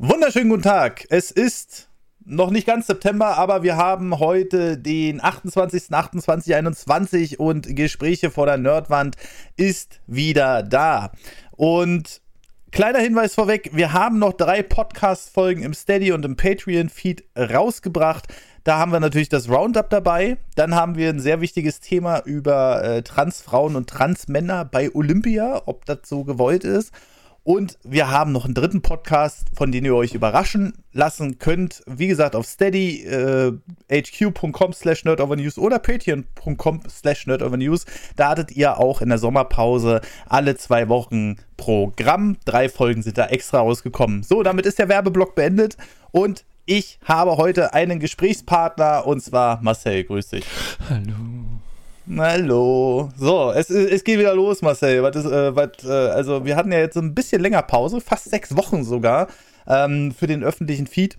Wunderschönen guten Tag. Es ist noch nicht ganz September, aber wir haben heute den 28.28.21 und Gespräche vor der Nerdwand ist wieder da. Und kleiner Hinweis vorweg, wir haben noch drei Podcast-Folgen im Steady und im Patreon-Feed rausgebracht. Da haben wir natürlich das Roundup dabei. Dann haben wir ein sehr wichtiges Thema über äh, Transfrauen und Transmänner bei Olympia, ob das so gewollt ist. Und wir haben noch einen dritten Podcast, von dem ihr euch überraschen lassen könnt. Wie gesagt, auf steady äh, hq.com slash nerdovernews oder patreon.com slash nerdovernews. Da hattet ihr auch in der Sommerpause alle zwei Wochen Programm. Drei Folgen sind da extra rausgekommen. So, damit ist der Werbeblock beendet. Und ich habe heute einen Gesprächspartner und zwar Marcel. Grüß dich. Hallo. Hallo. So, es, es geht wieder los, Marcel. Was ist, äh, was, äh, also, wir hatten ja jetzt ein bisschen länger Pause, fast sechs Wochen sogar, ähm, für den öffentlichen Feed.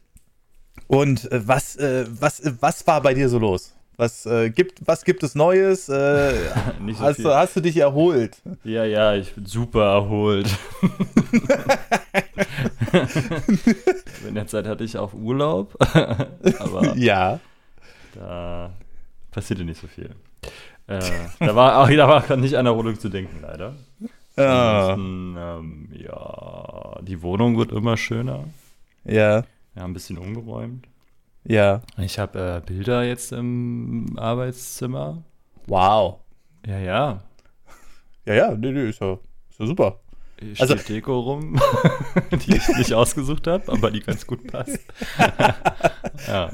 Und äh, was, äh, was, was war bei dir so los? Was, äh, gibt, was gibt es Neues? Äh, so hast, du, hast du dich erholt? Ja, ja, ich bin super erholt. In der Zeit hatte ich auch Urlaub. aber ja. Da passierte nicht so viel. Äh, da war auch da war nicht an Erholung zu denken, leider. Ja. Ähm, ja, die Wohnung wird immer schöner. Ja. Wir haben ein bisschen umgeräumt. Ja. Ich habe äh, Bilder jetzt im Arbeitszimmer. Wow. Ja, ja. Ja, ja, nee, nee, ist ja, ist ja super. Hier also, Deko rum, die ich nicht ausgesucht habe, aber die ganz gut passt. ja.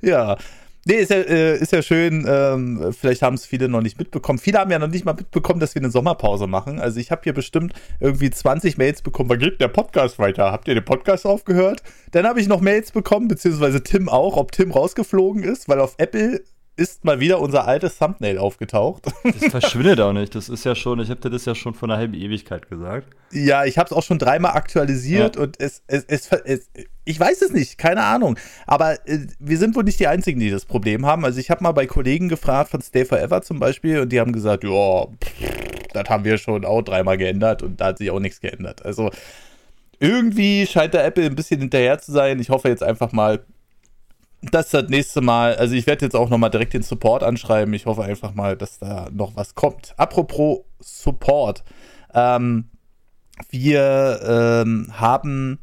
ja. Nee, ist ja, äh, ist ja schön. Ähm, vielleicht haben es viele noch nicht mitbekommen. Viele haben ja noch nicht mal mitbekommen, dass wir eine Sommerpause machen. Also ich habe hier bestimmt irgendwie 20 Mails bekommen. Wann geht der Podcast weiter? Habt ihr den Podcast aufgehört? Dann habe ich noch Mails bekommen, beziehungsweise Tim auch, ob Tim rausgeflogen ist, weil auf Apple ist mal wieder unser altes Thumbnail aufgetaucht. Das verschwindet auch nicht. Das ist ja schon, ich habe dir das ja schon vor einer halben Ewigkeit gesagt. Ja, ich habe es auch schon dreimal aktualisiert ja. und es, es, es, es, ich weiß es nicht, keine Ahnung. Aber äh, wir sind wohl nicht die Einzigen, die das Problem haben. Also ich habe mal bei Kollegen gefragt, von Stay Forever zum Beispiel, und die haben gesagt, ja, das haben wir schon auch dreimal geändert und da hat sich auch nichts geändert. Also irgendwie scheint der Apple ein bisschen hinterher zu sein. Ich hoffe jetzt einfach mal, dass das nächste Mal, also ich werde jetzt auch nochmal direkt den Support anschreiben. Ich hoffe einfach mal, dass da noch was kommt. Apropos Support. Ähm, wir ähm, haben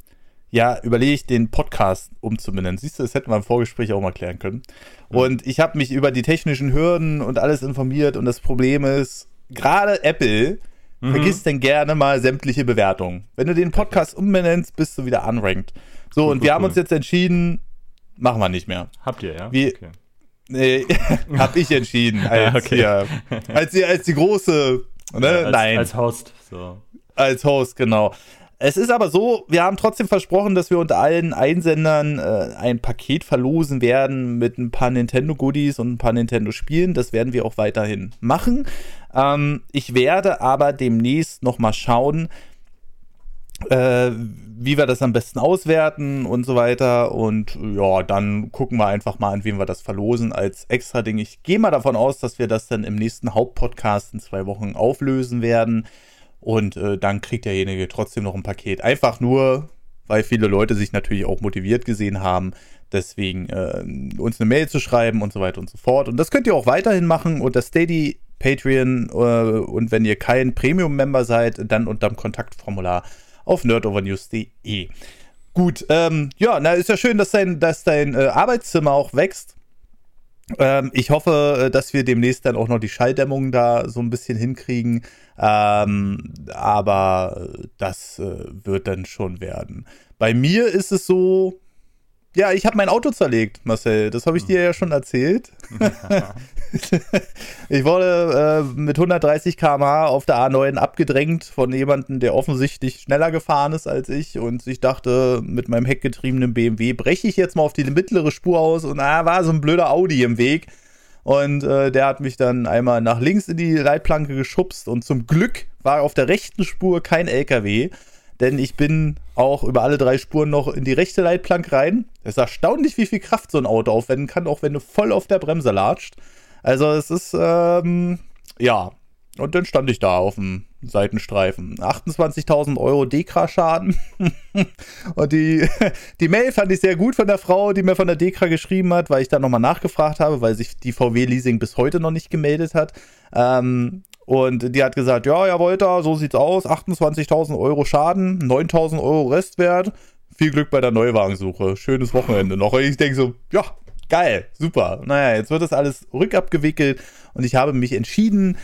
ja überlegt, den Podcast umzubenennen. Siehst du, das hätten wir im Vorgespräch auch mal klären können. Und ich habe mich über die technischen Hürden und alles informiert und das Problem ist, gerade Apple mhm. vergisst dann gerne mal sämtliche Bewertungen. Wenn du den Podcast umbenennst, bist du wieder unranked. So, und wir haben uns jetzt entschieden, Machen wir nicht mehr. Habt ihr, ja? Wie, okay. Nee, hab ich entschieden. Als, okay. ja, als, die, als die große. Ne? Ja, als, Nein. Als Host. So. Als Host, genau. Es ist aber so, wir haben trotzdem versprochen, dass wir unter allen Einsendern äh, ein Paket verlosen werden mit ein paar Nintendo-Goodies und ein paar Nintendo-Spielen. Das werden wir auch weiterhin machen. Ähm, ich werde aber demnächst nochmal schauen, äh, wie wir das am besten auswerten und so weiter. Und ja, dann gucken wir einfach mal, an wen wir das verlosen als extra Ding. Ich gehe mal davon aus, dass wir das dann im nächsten Hauptpodcast in zwei Wochen auflösen werden. Und äh, dann kriegt derjenige trotzdem noch ein Paket. Einfach nur, weil viele Leute sich natürlich auch motiviert gesehen haben, deswegen äh, uns eine Mail zu schreiben und so weiter und so fort. Und das könnt ihr auch weiterhin machen unter Steady, Patreon äh, und wenn ihr kein Premium-Member seid, dann unter dem Kontaktformular auf nerdovernews.de. Gut, ähm, ja, na, ist ja schön, dass dein, dass dein äh, Arbeitszimmer auch wächst. Ähm, ich hoffe, äh, dass wir demnächst dann auch noch die Schalldämmung da so ein bisschen hinkriegen. Ähm, aber das äh, wird dann schon werden. Bei mir ist es so, ja, ich habe mein Auto zerlegt, Marcel. Das habe ich dir ja schon erzählt. ich wurde äh, mit 130 km/h auf der A9 abgedrängt von jemandem, der offensichtlich schneller gefahren ist als ich. Und ich dachte, mit meinem heckgetriebenen BMW breche ich jetzt mal auf die mittlere Spur aus. Und da ah, war so ein blöder Audi im Weg. Und äh, der hat mich dann einmal nach links in die Leitplanke geschubst. Und zum Glück war auf der rechten Spur kein LKW denn ich bin auch über alle drei Spuren noch in die rechte Leitplanke rein. Es ist erstaunlich, wie viel Kraft so ein Auto aufwenden kann, auch wenn du voll auf der Bremse latscht. Also es ist, ähm, ja. Und dann stand ich da auf dem, Seitenstreifen. 28.000 Euro Dekra-Schaden. und die, die Mail fand ich sehr gut von der Frau, die mir von der Dekra geschrieben hat, weil ich da nochmal nachgefragt habe, weil sich die VW Leasing bis heute noch nicht gemeldet hat. Ähm, und die hat gesagt, ja, ja, Wolter, so sieht's aus. 28.000 Euro Schaden, 9.000 Euro Restwert. Viel Glück bei der Neuwagensuche. Schönes Wochenende noch. Und ich denke so, ja, geil, super. Naja, jetzt wird das alles rückabgewickelt und ich habe mich entschieden,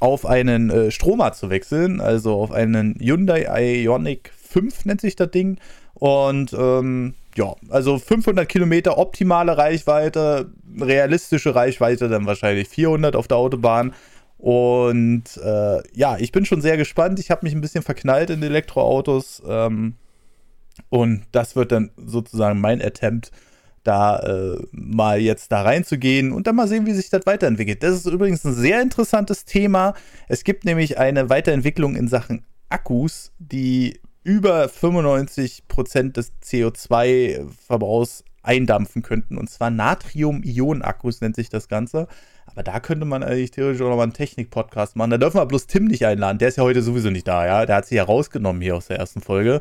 auf einen äh, Stromer zu wechseln, also auf einen Hyundai Ioniq 5 nennt sich das Ding. Und ähm, ja, also 500 Kilometer optimale Reichweite, realistische Reichweite dann wahrscheinlich 400 auf der Autobahn. Und äh, ja, ich bin schon sehr gespannt. Ich habe mich ein bisschen verknallt in Elektroautos. Ähm, und das wird dann sozusagen mein Attempt, da äh, mal jetzt da reinzugehen und dann mal sehen, wie sich das weiterentwickelt. Das ist übrigens ein sehr interessantes Thema. Es gibt nämlich eine Weiterentwicklung in Sachen Akkus, die über 95% des CO2-Verbrauchs eindampfen könnten. Und zwar Natrium-Ionen-Akkus nennt sich das Ganze. Aber da könnte man eigentlich theoretisch auch nochmal einen Technik-Podcast machen. Da dürfen wir bloß Tim nicht einladen. Der ist ja heute sowieso nicht da, ja. Der hat sich ja rausgenommen hier aus der ersten Folge.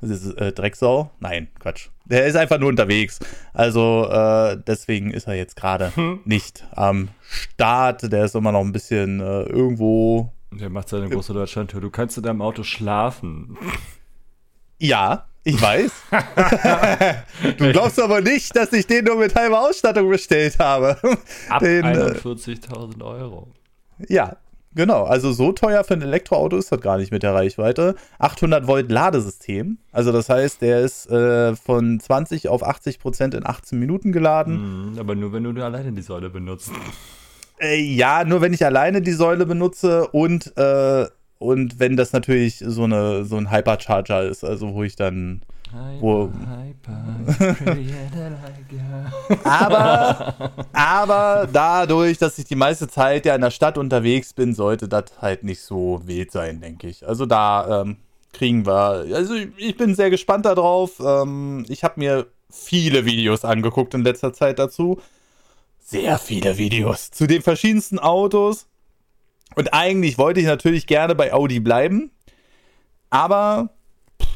Das ist äh, Drecksau? Nein, Quatsch. Der ist einfach nur unterwegs. Also äh, deswegen ist er jetzt gerade hm. nicht am Start. Der ist immer noch ein bisschen äh, irgendwo. Der macht seine große Deutschlandtour. Du kannst in deinem Auto schlafen. Ja, ich weiß. du glaubst aber nicht, dass ich den nur mit halber Ausstattung bestellt habe. Ab 41.000 äh, Euro. Ja, Genau, also so teuer für ein Elektroauto ist das gar nicht mit der Reichweite. 800 Volt Ladesystem, also das heißt, der ist äh, von 20 auf 80 Prozent in 18 Minuten geladen. Mm, aber nur wenn du alleine die Säule benutzt. Äh, ja, nur wenn ich alleine die Säule benutze und, äh, und wenn das natürlich so, eine, so ein Hypercharger ist, also wo ich dann wo, aber, aber dadurch, dass ich die meiste Zeit ja in der Stadt unterwegs bin, sollte das halt nicht so wild sein, denke ich. Also da ähm, kriegen wir. Also ich bin sehr gespannt darauf. Ähm, ich habe mir viele Videos angeguckt in letzter Zeit dazu. Sehr viele Videos zu den verschiedensten Autos. Und eigentlich wollte ich natürlich gerne bei Audi bleiben. Aber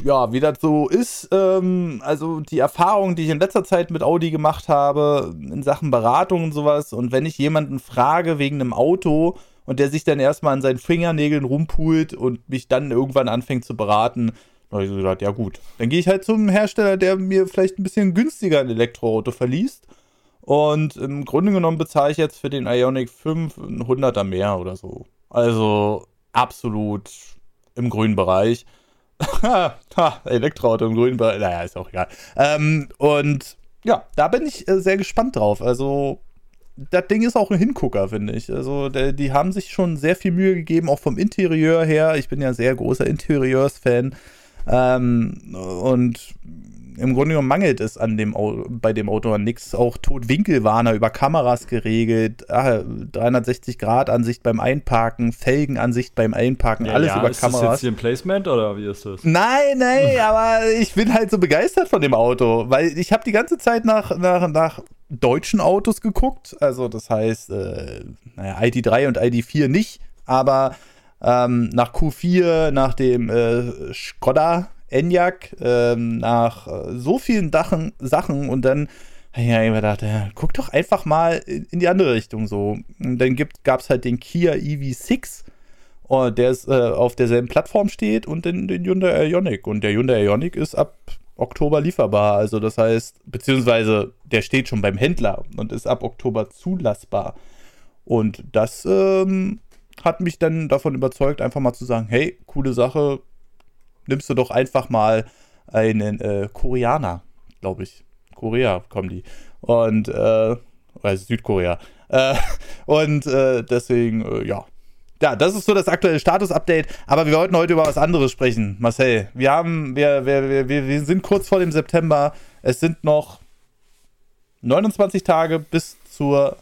ja, wie das so ist, ähm, also die Erfahrung, die ich in letzter Zeit mit Audi gemacht habe, in Sachen Beratung und sowas, und wenn ich jemanden frage wegen einem Auto und der sich dann erstmal an seinen Fingernägeln rumpult und mich dann irgendwann anfängt zu beraten, dann habe ich so gedacht, ja gut, dann gehe ich halt zum Hersteller, der mir vielleicht ein bisschen günstiger ein Elektroauto verliest. Und im Grunde genommen bezahle ich jetzt für den Ionic 5 ein 100er mehr oder so. Also absolut im grünen Bereich. Elektroauto im grünen Bereich. Naja, ist auch egal. Ähm, und ja, da bin ich äh, sehr gespannt drauf. Also, das Ding ist auch ein Hingucker, finde ich. Also, der, die haben sich schon sehr viel Mühe gegeben, auch vom Interieur her. Ich bin ja sehr großer Interieurs-Fan. Ähm, und im Grunde genommen mangelt es an dem, bei dem Auto an nichts. Auch Totwinkelwarner über Kameras geregelt, 360-Grad-Ansicht ah, beim Einparken, Felgenansicht beim Einparken, ja, alles ja, über ist Kameras. Ist das jetzt hier ein Placement oder wie ist das? Nein, nein, aber ich bin halt so begeistert von dem Auto, weil ich habe die ganze Zeit nach, nach, nach deutschen Autos geguckt. Also das heißt, äh, naja, ID3 und ID4 nicht, aber ähm, nach Q4, nach dem äh, Skoda Enyaq ähm, nach äh, so vielen Dachen, Sachen und dann ja, ich gedacht, ja, guck doch einfach mal in die andere Richtung so. Und dann gab es halt den Kia EV6, oh, der ist, äh, auf derselben Plattform steht und den, den Hyundai Ioniq. Und der Hyundai Ioniq ist ab Oktober lieferbar. Also das heißt, beziehungsweise der steht schon beim Händler und ist ab Oktober zulassbar. Und das ähm, hat mich dann davon überzeugt, einfach mal zu sagen, hey, coole Sache, nimmst du doch einfach mal einen äh, Koreaner, glaube ich. Korea kommen die. Und, äh, also Südkorea. Äh, und äh, deswegen, äh, ja. Ja, das ist so das aktuelle Status-Update. Aber wir wollten heute über was anderes sprechen, Marcel. Wir haben, wir, wir, wir, wir sind kurz vor dem September. Es sind noch 29 Tage bis zur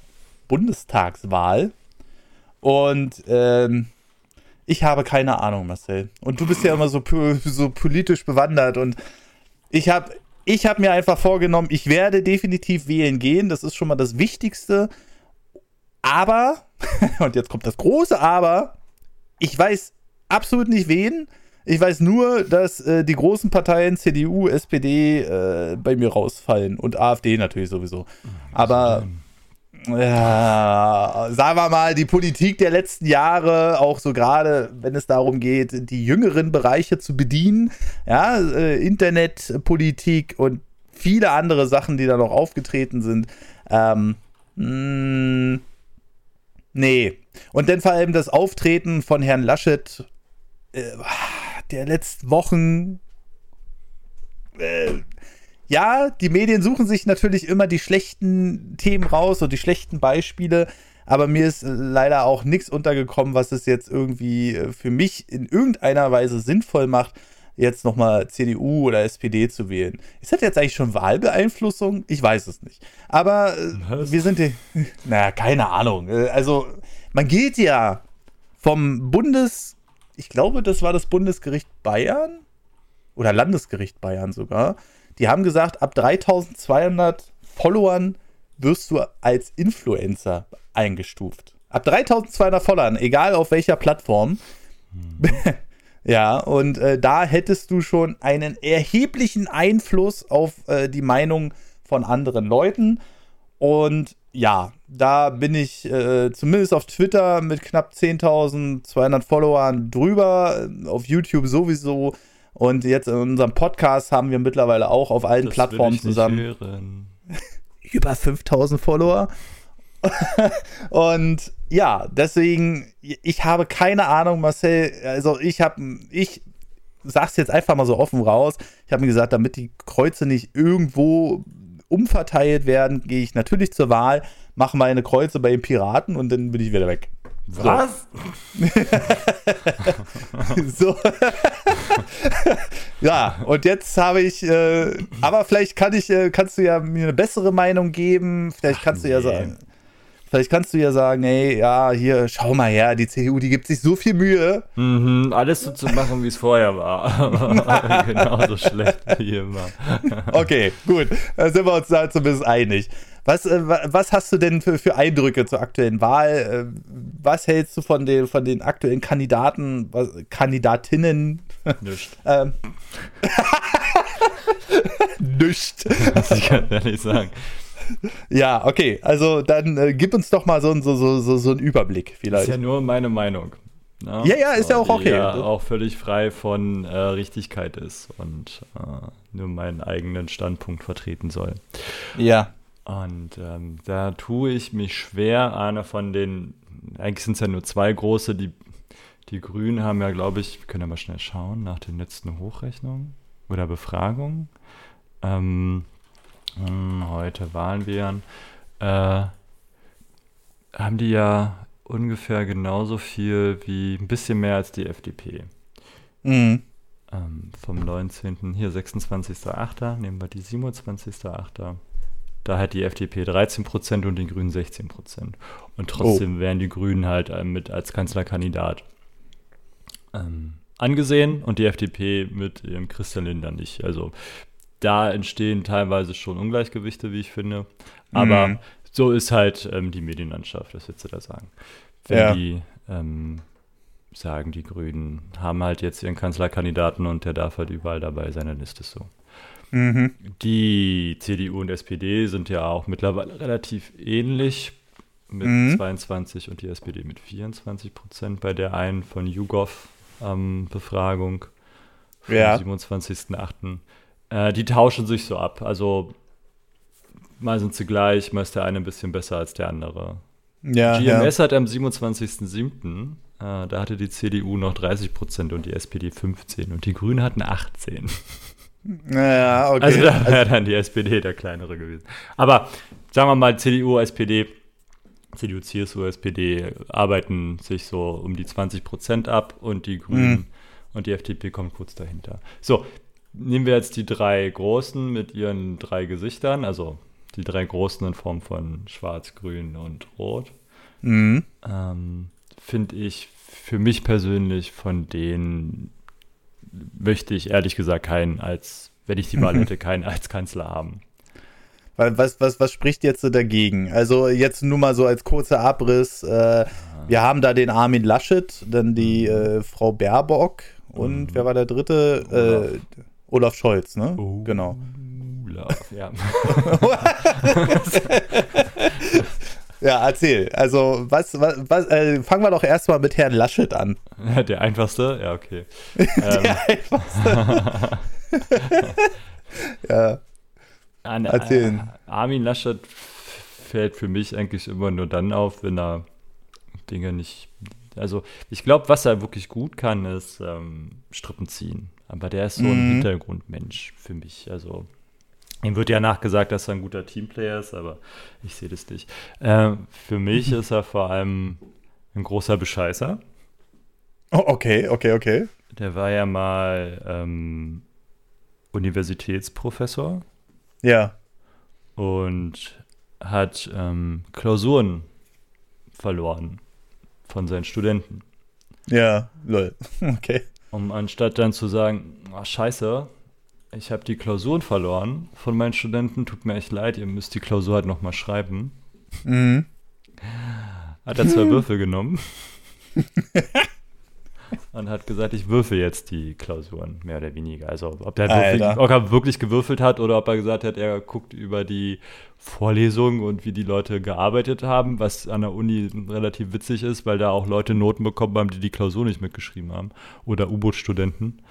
Bundestagswahl. Und ähm, ich habe keine Ahnung, Marcel. Und du bist ja immer so, so politisch bewandert. Und ich habe ich hab mir einfach vorgenommen, ich werde definitiv wählen gehen. Das ist schon mal das Wichtigste. Aber, und jetzt kommt das große Aber, ich weiß absolut nicht wen. Ich weiß nur, dass äh, die großen Parteien CDU, SPD äh, bei mir rausfallen und AfD natürlich sowieso. Aber ja, sagen wir mal, die Politik der letzten Jahre, auch so gerade, wenn es darum geht, die jüngeren Bereiche zu bedienen, ja, äh, Internetpolitik und viele andere Sachen, die da noch aufgetreten sind. Ähm, mh, mm, nee. Und dann vor allem das Auftreten von Herrn Laschet äh, der letzten Wochen. Äh, ja, die Medien suchen sich natürlich immer die schlechten Themen raus und die schlechten Beispiele, aber mir ist leider auch nichts untergekommen, was es jetzt irgendwie äh, für mich in irgendeiner Weise sinnvoll macht, jetzt nochmal CDU oder SPD zu wählen. Ist das jetzt eigentlich schon Wahlbeeinflussung? Ich weiß es nicht. Aber äh, Was? wir sind, die, naja, keine Ahnung. Äh, also, man geht ja vom Bundes, ich glaube, das war das Bundesgericht Bayern oder Landesgericht Bayern sogar. Die haben gesagt, ab 3200 Followern wirst du als Influencer eingestuft. Ab 3200 Followern, egal auf welcher Plattform. Hm. ja, und äh, da hättest du schon einen erheblichen Einfluss auf äh, die Meinung von anderen Leuten. Und ja, da bin ich äh, zumindest auf Twitter mit knapp 10.200 Followern drüber, auf YouTube sowieso. Und jetzt in unserem Podcast haben wir mittlerweile auch auf allen das Plattformen zusammen über 5000 Follower. und ja, deswegen, ich habe keine Ahnung, Marcel. Also, ich habe, ich sag's jetzt einfach mal so offen raus. Ich habe mir gesagt, damit die Kreuze nicht irgendwo umverteilt werden, gehe ich natürlich zur Wahl, mache meine Kreuze bei den Piraten und dann bin ich wieder weg. Was? So. so. ja, und jetzt habe ich, äh, aber vielleicht kann ich, äh, kannst du ja mir eine bessere Meinung geben. Vielleicht kannst Ach, du ja sagen. Vielleicht kannst du ja sagen, ey, ja, hier, schau mal her, die CDU, die gibt sich so viel Mühe. Mhm, alles so zu machen, wie es vorher war. Genauso schlecht wie immer. okay, gut. Da sind wir uns da zumindest einig. Was, äh, was hast du denn für, für Eindrücke zur aktuellen Wahl? Äh, was hältst du von den, von den aktuellen Kandidaten, was, Kandidatinnen? Nicht. ähm. Nicht. Das kann ich nicht sagen. Ja, okay. Also dann äh, gib uns doch mal so, so, so, so einen Überblick vielleicht. Ist ja nur meine Meinung. Ne? Ja, ja, ist so, ja auch okay. Ja auch völlig frei von äh, Richtigkeit ist und äh, nur meinen eigenen Standpunkt vertreten soll. Ja. Und ähm, da tue ich mich schwer, einer von den, eigentlich sind es ja nur zwei große, die, die Grünen haben ja, glaube ich, wir können ja mal schnell schauen, nach den letzten Hochrechnungen oder Befragungen. Ähm, hm, heute Wahlen wären, äh, haben die ja ungefähr genauso viel wie ein bisschen mehr als die FDP. Mhm. Ähm, vom 19. hier 26.8. nehmen wir die 27.8. Da hat die FDP 13 Prozent und die Grünen 16 Prozent. Und trotzdem oh. wären die Grünen halt äh, mit als Kanzlerkandidat ähm, angesehen und die FDP mit ihrem Christian Lindner nicht. Also da entstehen teilweise schon Ungleichgewichte, wie ich finde. Aber mhm. so ist halt ähm, die Medienlandschaft, das willst du da sagen. Wenn ja. die ähm, sagen, die Grünen haben halt jetzt ihren Kanzlerkandidaten und der darf halt überall dabei sein, dann ist es so. Mhm. Die CDU und SPD sind ja auch mittlerweile relativ ähnlich mit mhm. 22 und die SPD mit 24 Prozent bei der einen von YouGov ähm, Befragung vom ja. 27.08. Äh, die tauschen sich so ab. Also mal sind sie gleich, mal ist der eine ein bisschen besser als der andere. Ja, GMS ja. hat am 27.07. Äh, da hatte die CDU noch 30 Prozent und die SPD 15 und die Grünen hatten 18. Ja, okay. Also da wäre dann die SPD der kleinere gewesen. Aber sagen wir mal, CDU, SPD, CDU, CSU, SPD arbeiten sich so um die 20 Prozent ab und die Grünen mhm. und die FDP kommen kurz dahinter. So, nehmen wir jetzt die drei Großen mit ihren drei Gesichtern, also die drei Großen in Form von Schwarz, Grün und Rot. Mhm. Ähm, Finde ich für mich persönlich von denen möchte ich ehrlich gesagt keinen als, wenn ich die Wahl hätte, keinen als Kanzler haben. Was, was, was spricht jetzt so dagegen? Also jetzt nur mal so als kurzer Abriss. Äh, Wir haben da den Armin Laschet, dann die äh, Frau Baerbock und mhm. wer war der dritte? Äh, Olaf Scholz, ne? Oh. Genau. Olaf, ja. ja, erzähl. Also, was, was, was äh, fangen wir doch erstmal mit Herrn Laschet an. Der einfachste? Ja, okay. der ähm. einfachste. ja. An, Erzählen. Armin Laschet fällt für mich eigentlich immer nur dann auf, wenn er Dinge nicht. Also, ich glaube, was er wirklich gut kann, ist ähm, Strippen ziehen. Aber der ist so ein mhm. Hintergrundmensch für mich. Also, ihm wird ja nachgesagt, dass er ein guter Teamplayer ist, aber ich sehe das nicht. Äh, für mich ist er vor allem ein großer Bescheißer. Oh, okay, okay, okay. Der war ja mal ähm, Universitätsprofessor. Ja. Und hat ähm, Klausuren verloren von seinen Studenten. Ja, lol. Okay. Um anstatt dann zu sagen, ach, scheiße, ich habe die Klausuren verloren von meinen Studenten, tut mir echt leid, ihr müsst die Klausur halt nochmal schreiben. Mhm. Hat er zwei Würfel genommen. und hat gesagt, ich würfel jetzt die Klausuren, mehr oder weniger. Also ob er, wirklich, ob er, wirklich, gewürfelt hat oder ob er gesagt hat, er guckt über die Vorlesung und wie die Leute gearbeitet haben, was an der Uni relativ witzig ist, weil da auch Leute Noten bekommen haben, die die Klausur nicht mitgeschrieben haben. Oder U-Boot-Studenten.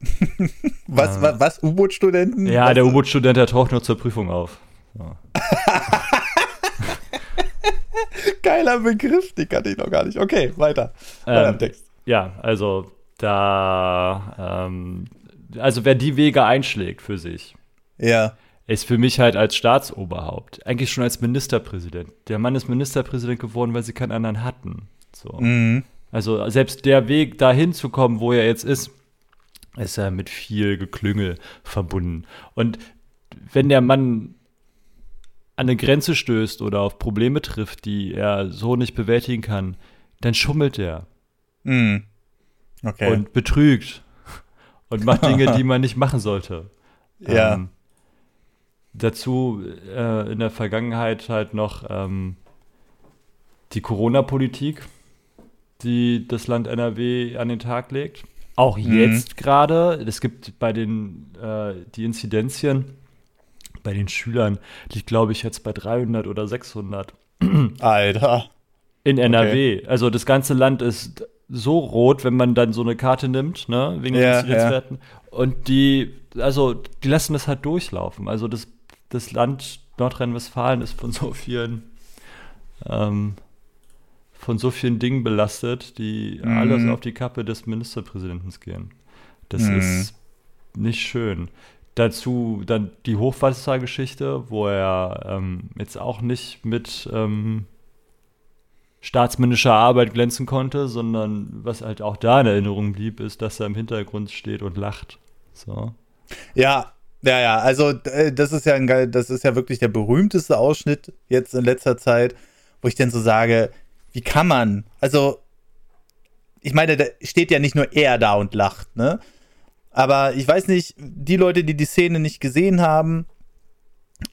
was, was, was U-Boot-Studenten? Ja, was der U-Boot-Student, der taucht nur zur Prüfung auf. So. Geiler Begriff, den kannte ich noch gar nicht. Okay, weiter. weiter ähm, Text ja, also da, ähm, also wer die Wege einschlägt für sich, ja. ist für mich halt als Staatsoberhaupt, eigentlich schon als Ministerpräsident. Der Mann ist Ministerpräsident geworden, weil sie keinen anderen hatten. So. Mhm. Also selbst der Weg dahin zu kommen, wo er jetzt ist, ist ja mit viel Geklüngel verbunden. Und wenn der Mann an eine Grenze stößt oder auf Probleme trifft, die er so nicht bewältigen kann, dann schummelt er. Mhm. Okay. Und betrügt. Und macht Dinge, die man nicht machen sollte. Ja. Ähm, dazu äh, in der Vergangenheit halt noch ähm, die Corona-Politik, die das Land NRW an den Tag legt. Auch mhm. jetzt gerade. Es gibt bei den äh, die Inzidenzien bei den Schülern liegt, glaube ich, jetzt bei 300 oder 600. Alter. In NRW. Okay. Also das ganze Land ist so rot, wenn man dann so eine Karte nimmt, ne, wegen ja, den Inzidenzwerten. Ja. Und die, also die lassen das halt durchlaufen. Also das, das Land Nordrhein-Westfalen ist von so vielen, ähm, von so vielen Dingen belastet, die mhm. alles auf die Kappe des Ministerpräsidenten gehen. Das mhm. ist nicht schön. Dazu dann die Hochwassergeschichte, wo er ähm, jetzt auch nicht mit ähm, staatsmännischer Arbeit glänzen konnte, sondern was halt auch da in Erinnerung blieb, ist, dass er im Hintergrund steht und lacht. So. Ja, ja, ja, also äh, das ist ja ein geil, das ist ja wirklich der berühmteste Ausschnitt jetzt in letzter Zeit, wo ich dann so sage, wie kann man? Also, ich meine, da steht ja nicht nur er da und lacht, ne? Aber ich weiß nicht, die Leute, die die Szene nicht gesehen haben,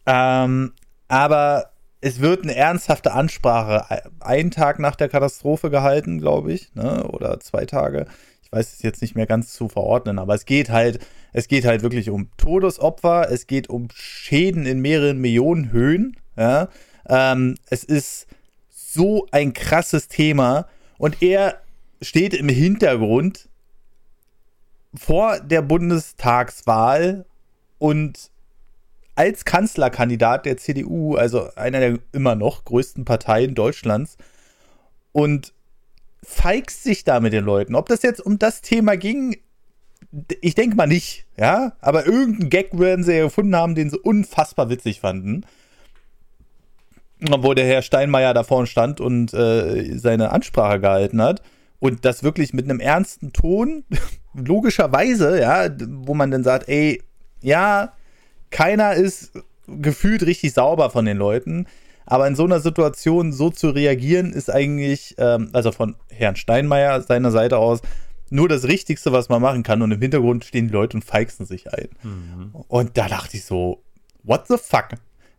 ähm, aber es wird eine ernsthafte Ansprache einen Tag nach der Katastrophe gehalten, glaube ich, ne? oder zwei Tage. Ich weiß es jetzt nicht mehr ganz zu verordnen, aber es geht halt, es geht halt wirklich um Todesopfer, es geht um Schäden in mehreren Millionen Höhen. Ja? Ähm, es ist so ein krasses Thema und er steht im Hintergrund vor der Bundestagswahl und als Kanzlerkandidat der CDU, also einer der immer noch größten Parteien Deutschlands, und feigst sich da mit den Leuten. Ob das jetzt um das Thema ging, ich denke mal nicht, ja, aber irgendeinen Gag werden sie ja gefunden haben, den sie unfassbar witzig fanden. Wo der Herr Steinmeier da vorne stand und äh, seine Ansprache gehalten hat. Und das wirklich mit einem ernsten Ton, logischerweise, ja, wo man dann sagt, ey, ja, keiner ist gefühlt richtig sauber von den Leuten. Aber in so einer Situation so zu reagieren, ist eigentlich, ähm, also von Herrn Steinmeier seiner Seite aus, nur das Richtigste, was man machen kann. Und im Hintergrund stehen die Leute und feixen sich ein. Mhm. Und da dachte ich so, what the fuck?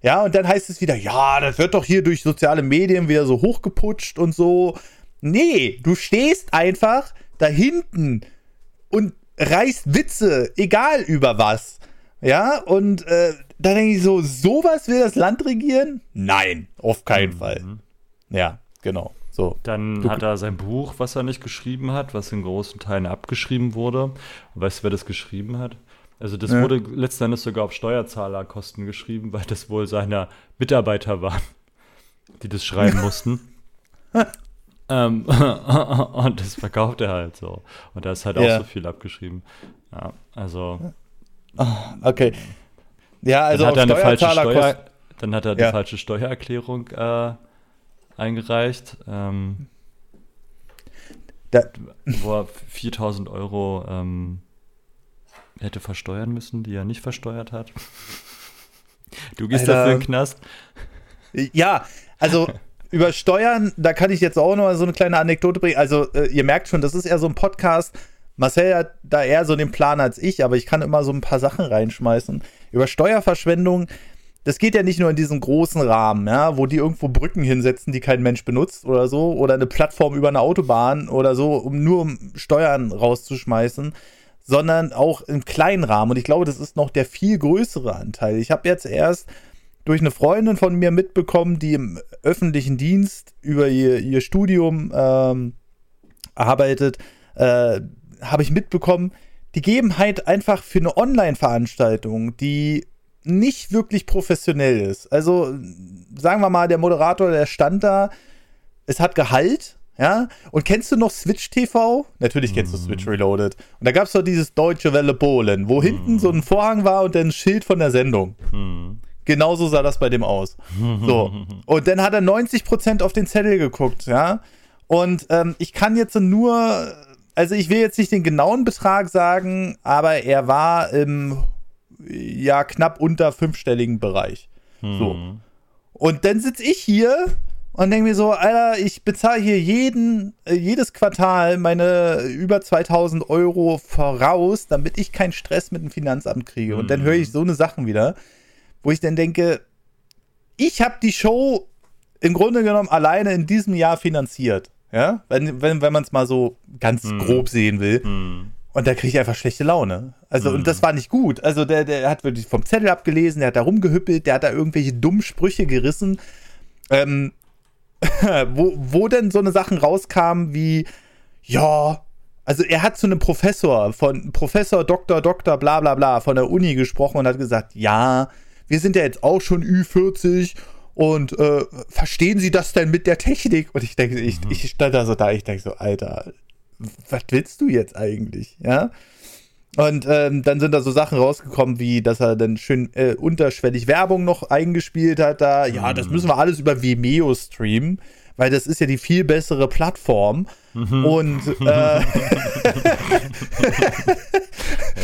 Ja, und dann heißt es wieder, ja, das wird doch hier durch soziale Medien wieder so hochgeputscht und so. Nee, du stehst einfach da hinten und reißt Witze, egal über was. Ja, und äh, da denke ich so, sowas will das Land regieren? Nein, auf keinen mhm. Fall. Ja, genau. So. Dann du, hat er sein Buch, was er nicht geschrieben hat, was in großen Teilen abgeschrieben wurde. Weißt du, wer das geschrieben hat? Also das ja. wurde letzten Endes sogar auf Steuerzahlerkosten geschrieben, weil das wohl seine Mitarbeiter waren, die das schreiben mussten. ähm, und das verkauft er halt so. Und da ist halt ja. auch so viel abgeschrieben. Ja, also. Okay. Ja, also dann hat er eine falsche Steuer, dann hat er ja. falsche Steuererklärung äh, eingereicht, ähm, da, wo er 4000 Euro ähm, hätte versteuern müssen, die er nicht versteuert hat. Du gehst Alter. dafür in den Knast. Ja, also über Steuern, da kann ich jetzt auch noch so eine kleine Anekdote bringen. Also, äh, ihr merkt schon, das ist eher so ein Podcast. Marcel hat da eher so den Plan als ich, aber ich kann immer so ein paar Sachen reinschmeißen. Über Steuerverschwendung, das geht ja nicht nur in diesen großen Rahmen, ja, wo die irgendwo Brücken hinsetzen, die kein Mensch benutzt oder so, oder eine Plattform über eine Autobahn oder so, um nur um Steuern rauszuschmeißen, sondern auch im kleinen Rahmen. Und ich glaube, das ist noch der viel größere Anteil. Ich habe jetzt erst durch eine Freundin von mir mitbekommen, die im öffentlichen Dienst über ihr, ihr Studium ähm, arbeitet, äh, habe ich mitbekommen, die geben halt einfach für eine Online-Veranstaltung, die nicht wirklich professionell ist. Also sagen wir mal, der Moderator, der stand da, es hat Gehalt, ja. Und kennst du noch Switch TV? Natürlich kennst mm. du mhm. Switch Reloaded. Und da gab es doch dieses Deutsche Welle Polen, wo mm. hinten so ein Vorhang war und dann ein Schild von der Sendung. Mm. Genauso sah das bei dem aus. So. Und dann hat er 90% auf den Zettel geguckt, ja. Und ähm, ich kann jetzt nur, also ich will jetzt nicht den genauen Betrag sagen, aber er war im ja knapp unter fünfstelligen Bereich. Hm. So. Und dann sitze ich hier und denke mir so, Alter, ich bezahle hier jeden, äh, jedes Quartal meine über 2000 Euro voraus, damit ich keinen Stress mit dem Finanzamt kriege. Und dann höre ich hm. so eine Sachen wieder, wo ich dann denke, ich habe die Show im Grunde genommen alleine in diesem Jahr finanziert. Ja, wenn, wenn, wenn man es mal so ganz hm. grob sehen will. Hm. Und da kriege ich einfach schlechte Laune. Also, mhm. und das war nicht gut. Also, der, der hat wirklich vom Zettel abgelesen, der hat da rumgehüppelt, der hat da irgendwelche dummen Sprüche gerissen. Ähm, wo, wo denn so eine Sachen rauskamen wie, ja, also er hat zu einem Professor, von Professor, Doktor, Doktor, bla bla bla, von der Uni gesprochen und hat gesagt, ja, wir sind ja jetzt auch schon Ü40 und äh, verstehen Sie das denn mit der Technik? Und ich denke, ich, mhm. ich stand da so da, ich denke so, Alter, was willst du jetzt eigentlich? Ja. Und ähm, dann sind da so Sachen rausgekommen, wie dass er dann schön äh, unterschwellig Werbung noch eingespielt hat. Da, ja, das mhm. müssen wir alles über Vimeo streamen, weil das ist ja die viel bessere Plattform. Mhm. Und, äh,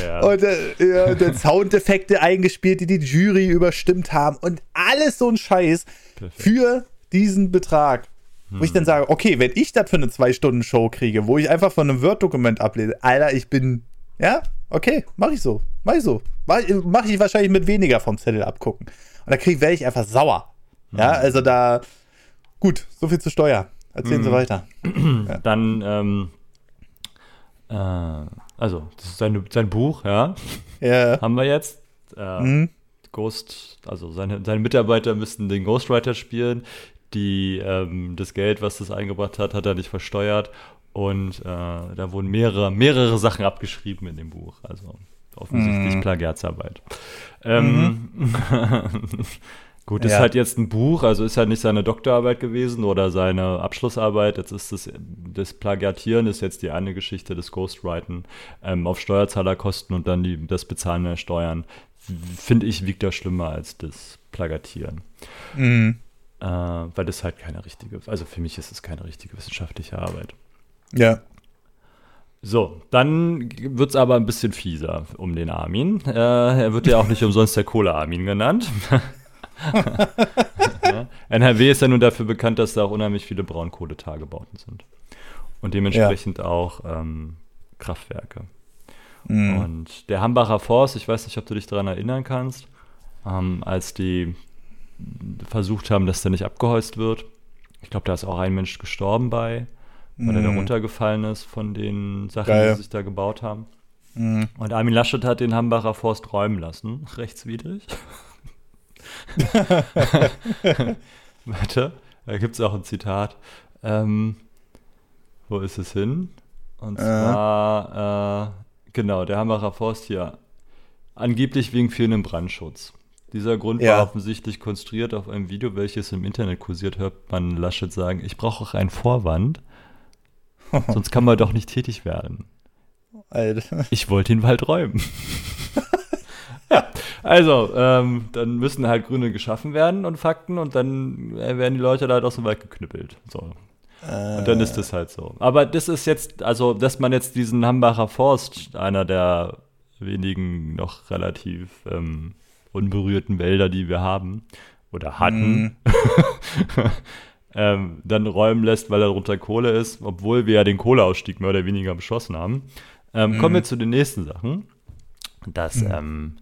ja. und äh, dann Soundeffekte eingespielt, die die Jury überstimmt haben. Und alles so ein Scheiß Perfekt. für diesen Betrag. Wo ich dann hm. sage, okay, wenn ich das für eine Zwei-Stunden-Show kriege, wo ich einfach von einem Word-Dokument ablese, Alter, ich bin, ja, okay, mach ich so, mach ich so. Mach, mach ich wahrscheinlich mit weniger vom Zettel abgucken. Und da kriege werde ich einfach sauer. Ja, hm. also da, gut, so viel zu Steuer. Erzählen Sie hm. weiter. ja. Dann, ähm, äh, also, das ist sein, sein Buch, ja. Ja. Haben wir jetzt. Äh, mhm. Ghost, also seine, seine Mitarbeiter müssten den Ghostwriter spielen die, ähm, das Geld, was das eingebracht hat, hat er nicht versteuert. Und äh, da wurden mehrere, mehrere Sachen abgeschrieben in dem Buch. Also offensichtlich mm. Plagiatsarbeit. Ähm, mhm. Gut, ist ja. halt jetzt ein Buch, also ist halt nicht seine Doktorarbeit gewesen oder seine Abschlussarbeit. Jetzt ist das, das Plagiatieren ist jetzt die eine Geschichte, des Ghostwriten ähm, auf Steuerzahlerkosten und dann die, das Bezahlen der Steuern. Finde ich, wiegt da schlimmer als das Plagiatieren. Mhm äh, weil das halt keine richtige, also für mich ist es keine richtige wissenschaftliche Arbeit. Ja. So, dann wird es aber ein bisschen fieser um den Armin. Äh, er wird ja auch nicht umsonst der Kohle-Armin genannt. ja. NRW ist ja nun dafür bekannt, dass da auch unheimlich viele Braunkohletagebauten sind. Und dementsprechend ja. auch ähm, Kraftwerke. Mhm. Und der Hambacher Forst, ich weiß nicht, ob du dich daran erinnern kannst, ähm, als die versucht haben, dass der nicht abgeholzt wird. Ich glaube, da ist auch ein Mensch gestorben bei. weil er da runtergefallen ist von den Sachen, Geil. die sie sich da gebaut haben. Mhm. Und Armin Laschet hat den Hambacher Forst räumen lassen, rechtswidrig. Warte, da gibt es auch ein Zitat. Ähm, wo ist es hin? Und Äh. zwar, äh, genau, der Hambacher Forst hier. Angeblich wegen fehlendem Brandschutz. Dieser Grund Ja. war offensichtlich konstruiert auf einem Video, welches im Internet kursiert, hört man Laschet sagen, ich brauche auch einen Vorwand, sonst kann man doch nicht tätig werden. Alter. Ich wollte den Wald räumen. also, ähm, dann müssen halt Grüne geschaffen werden und Fakten und dann äh, werden die Leute da halt aus dem Wald geknüppelt. So. Und dann ist das halt so. Aber das ist jetzt, also, dass man jetzt diesen Hambacher Forst, einer der wenigen noch relativ ähm, unberührten Wälder, die wir haben oder hatten, ähm, dann räumen lässt, weil da drunter Kohle ist, obwohl wir ja den Kohleausstieg mehr oder weniger beschlossen haben. Ähm, Kommen wir zu den nächsten Sachen. Dass ähm,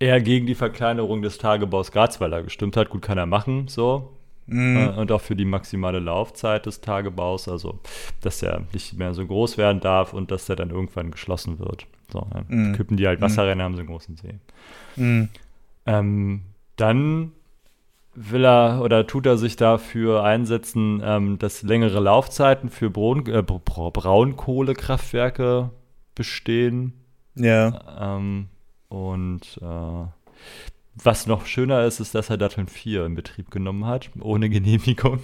er gegen die Verkleinerung des Tagebaus Garzweiler gestimmt hat. Gut, kann er machen, so. Äh, und auch für die maximale Laufzeit des Tagebaus, also dass er nicht mehr so groß werden darf und dass er dann irgendwann geschlossen wird. So, ja. Mhm. Kippen die halt Wasser rein, haben sie einen großen See. Mhm. Ähm, dann will er oder tut er sich dafür einsetzen, ähm, dass längere Laufzeiten für Braun, äh, Bra- Braunkohlekraftwerke bestehen. Ja. Ähm, und äh, was noch schöner ist, ist, dass er Datteln 4 in Betrieb genommen hat, ohne Genehmigung.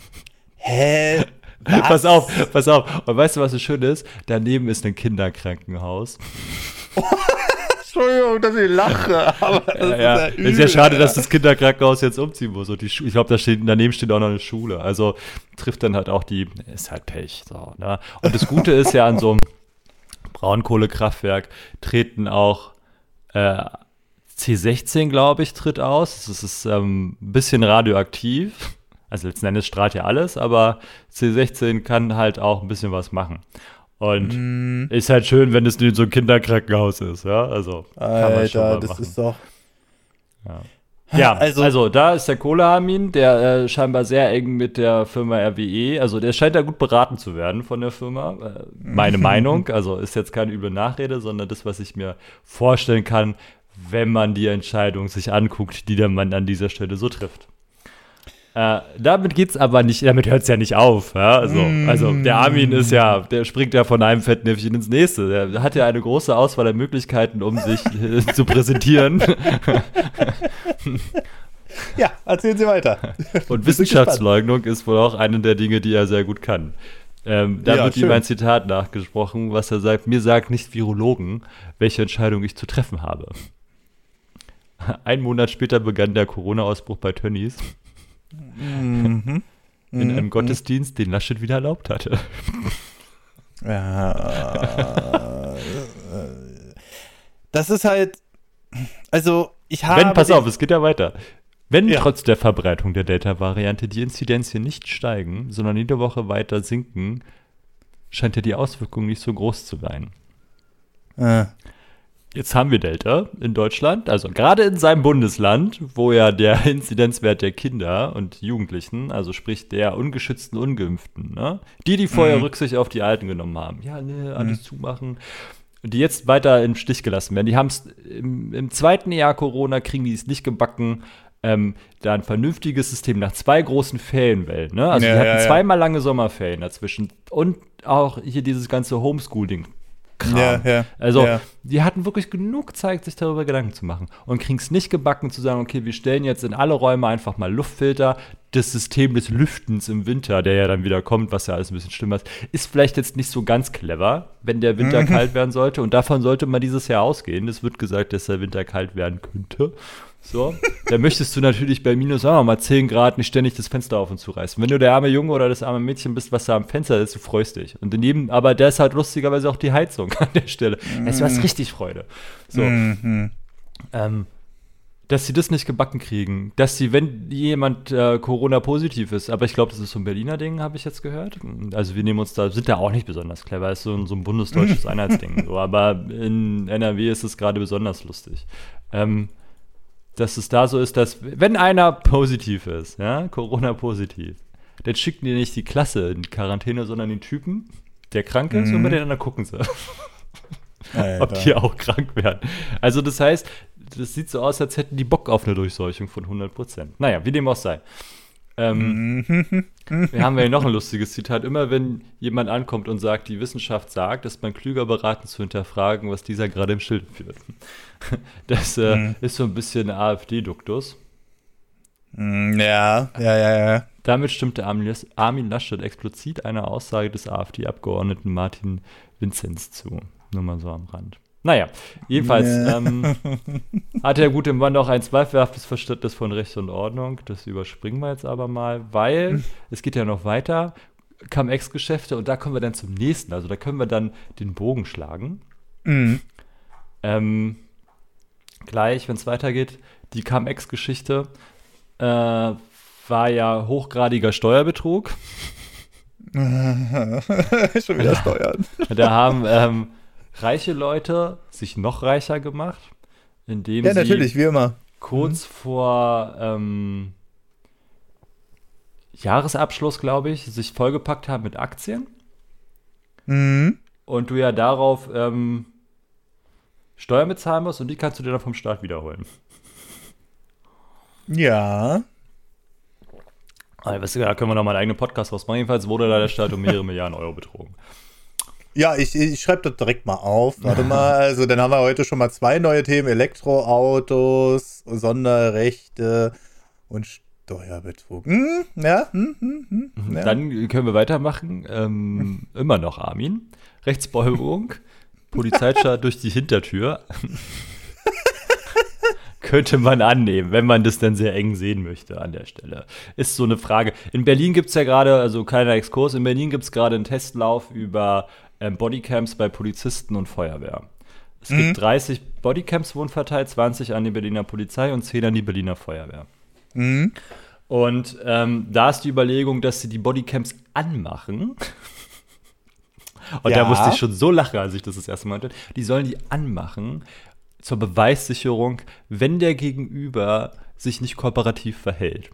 Hä? Pass auf, pass auf. Und weißt du, was so schön ist? Daneben ist ein Kinderkrankenhaus. Entschuldigung, dass ich lache, aber das Ja, ja. ist ja Ist ja übel, schade, dass Alter. das Kinderkrankenhaus jetzt umziehen muss. Und die Schu ich glaube, da steht, daneben steht auch noch eine Schule. Also trifft dann halt auch die, ist halt Pech. So, ne? Und das Gute ist ja an so einem Braunkohlekraftwerk treten auch äh, C16, glaube ich, tritt aus. Das ist ähm, ein bisschen radioaktiv. Also letzten Endes strahlt ja alles, aber C16 kann halt auch ein bisschen was machen. Und Mhm. ist halt schön, wenn es nicht so ein Kinderkrankenhaus ist, ja. Also kann man schon Alter, das machen. ist doch. Ja, also, Also- da ist der Kohlehamin, der äh, scheinbar sehr eng mit der Firma RWE, also der scheint da gut beraten zu werden von der Firma. Äh, meine Meinung, also ist jetzt keine üble Nachrede, sondern das, was ich mir vorstellen kann, wenn man die Entscheidung sich anguckt, die der Mann an dieser Stelle so trifft. Äh, damit geht's aber nicht, damit hört's ja nicht auf. Ja? Also, also der Armin ist ja, der springt ja von einem Fettnäpfchen ins nächste. Der hat ja eine große Auswahl an Möglichkeiten, um sich äh, zu präsentieren. Ja, erzählen Sie weiter. Und Wissenschaftsleugnung ist wohl auch eine der Dinge, die er sehr gut kann. Ähm, da Ja, wird ihm ein Zitat nachgesprochen, was er sagt: Mir sagt nicht Virologen, welche Entscheidung ich zu treffen habe. Ein Monat später begann der Corona-Ausbruch bei Tönnies Mhm. in einem Gottesdienst, den Laschet wieder erlaubt hatte. Ja. das ist halt. Also, ich habe. Wenn, pass auf, es geht ja weiter. Wenn Ja. trotz der Verbreitung der Delta-Variante die Inzidenzien nicht steigen, sondern jede Woche weiter sinken, scheint ja die Auswirkung nicht so groß zu sein. Äh, Jetzt haben wir Delta in Deutschland, also gerade in seinem Bundesland, wo ja der Inzidenzwert der Kinder und Jugendlichen, also sprich der ungeschützten Ungeimpften, ne? die, die vorher Mhm. Rücksicht auf die Alten genommen haben, ja, ne, alles zumachen, die jetzt weiter im Stich gelassen werden. Die haben es im, im zweiten Jahr Corona, kriegen die es nicht gebacken, ähm, da ein vernünftiges System nach zwei großen Ferienwellen, ne? Also Ja, die hatten ja, ja. zweimal lange Sommerferien dazwischen und auch hier dieses ganze Homeschooling. Kram. Ja, ja, Also, ja. die hatten wirklich genug Zeit, sich darüber Gedanken zu machen und kriegen es nicht gebacken, zu sagen, okay, wir stellen jetzt in alle Räume einfach mal Luftfilter. Das System des Lüftens im Winter, der ja dann wieder kommt, was ja alles ein bisschen schlimmer ist, ist vielleicht jetzt nicht so ganz clever, wenn der Winter kalt werden sollte. Und davon sollte man dieses Jahr ausgehen. Es wird gesagt, dass der Winter kalt werden könnte. So, da möchtest du natürlich bei minus, sagen wir mal, 10 Grad nicht ständig das Fenster auf und zu reißen. Wenn du der arme Junge oder das arme Mädchen bist, was da am Fenster ist, du freust dich. Und daneben, aber da ist halt lustigerweise auch die Heizung an der Stelle. Das ist was richtig Freude. So, Mhm. ähm, dass sie das nicht gebacken kriegen, dass sie, wenn jemand äh, Corona-positiv ist, aber ich glaube, das ist so ein Berliner Ding, habe ich jetzt gehört. Also wir nehmen uns da, sind da auch nicht besonders clever, ist so ein, so ein bundesdeutsches Einheitsding. So, aber in NRW ist es gerade besonders lustig. Ähm, dass es da so ist, dass wenn einer positiv ist, ja, Corona-positiv, dann schicken die nicht die Klasse in Quarantäne, sondern den Typen, der krank ist, mhm. und anderen gucken sie. Ob die auch krank werden. Also das heißt, das sieht so aus, als hätten die Bock auf eine Durchseuchung von 100 Prozent. Naja, wie dem auch sei. Ähm, wir haben ja noch ein lustiges Zitat. Immer wenn jemand ankommt und sagt, die Wissenschaft sagt, ist man klüger beraten zu hinterfragen, was dieser gerade im Schild führt. Das äh, mhm. ist so ein bisschen AfD-Duktus. Mm, ja, ja, ja, ja. Damit stimmte Armin Laschet explizit einer Aussage des AfD-Abgeordneten Martin Vinzenz zu. Nur mal so am Rand. Naja, jedenfalls nee. ähm, hat der gute Mann auch ein zweifelhaftes Verständnis von Recht und Ordnung. Das überspringen wir jetzt aber mal, weil es geht ja noch weiter. Cum-Ex-Geschäfte und da kommen wir dann zum nächsten. Also da können wir dann den Bogen schlagen. Mhm. Ähm, gleich, wenn es weitergeht, die Cum-Ex-Geschichte äh, war ja hochgradiger Steuerbetrug. Schon wieder Steuern. Da haben ähm, reiche Leute sich noch reicher gemacht, indem ja, natürlich, wie immer. kurz mhm. vor ähm, Jahresabschluss, glaube ich, sich vollgepackt haben mit Aktien. Mhm. Und du ja darauf ähm, Steuern bezahlen musst und die kannst du dir dann vom Staat wiederholen. Ja. Also, da können wir noch mal einen eigenen Podcast was machen. Jedenfalls wurde da der Staat um mehrere Milliarden Euro betrogen. Ja, ich, ich schreibe das direkt mal auf. Warte mal, also dann haben wir heute schon mal zwei neue Themen: Elektroautos, Sonderrechte und Steuerbetrug. Hm, ja, hm, hm, hm, mhm, ja. Dann können wir weitermachen. Ähm, immer noch Armin. Rechtsbeugung, Polizeistaat durch die Hintertür. könnte man annehmen, wenn man das dann sehr eng sehen möchte an der Stelle. Ist so eine Frage. In Berlin gibt es ja gerade, also kleiner Exkurs, in Berlin gibt es gerade einen Testlauf über ähm, Bodycams bei Polizisten und Feuerwehr. Es mhm. gibt 30 Bodycams wurden verteilt, 20 an die Berliner Polizei und 10 an die Berliner Feuerwehr. Mhm. Und ähm, da ist die Überlegung, dass sie die Bodycams anmachen. Und ja. da musste ich schon so lachen, als ich das das erste Mal hörte. Die sollen die anmachen zur Beweissicherung, wenn der Gegenüber sich nicht kooperativ verhält.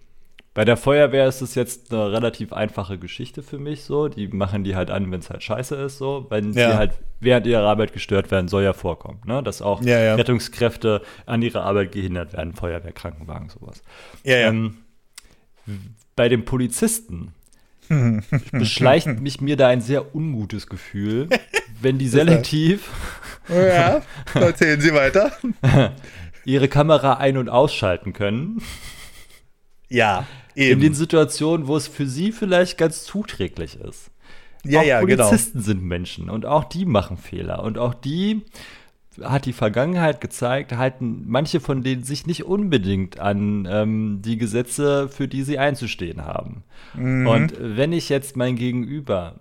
Bei der Feuerwehr ist es jetzt eine relativ einfache Geschichte für mich so. Die machen die halt an, wenn es halt scheiße ist, so. Wenn ja. sie halt während ihrer Arbeit gestört werden, soll ja vorkommen, ne? Dass auch ja, ja. Rettungskräfte an ihrer Arbeit gehindert werden, Feuerwehr, Krankenwagen, sowas. Ja, ja. Ähm, bei den Polizisten beschleicht mich mir da ein sehr ungutes Gefühl, wenn die selektiv. ja, erzählen Sie weiter. ihre Kamera ein- und ausschalten können. Ja. Eben. In den Situationen, wo es für sie vielleicht ganz zuträglich ist. Ja, auch ja, genau. Polizisten genau. sind Menschen und auch die machen Fehler und auch die hat die Vergangenheit gezeigt, halten manche von denen sich nicht unbedingt an ähm, die Gesetze, für die sie einzustehen haben. Mhm. Und wenn ich jetzt mein Gegenüber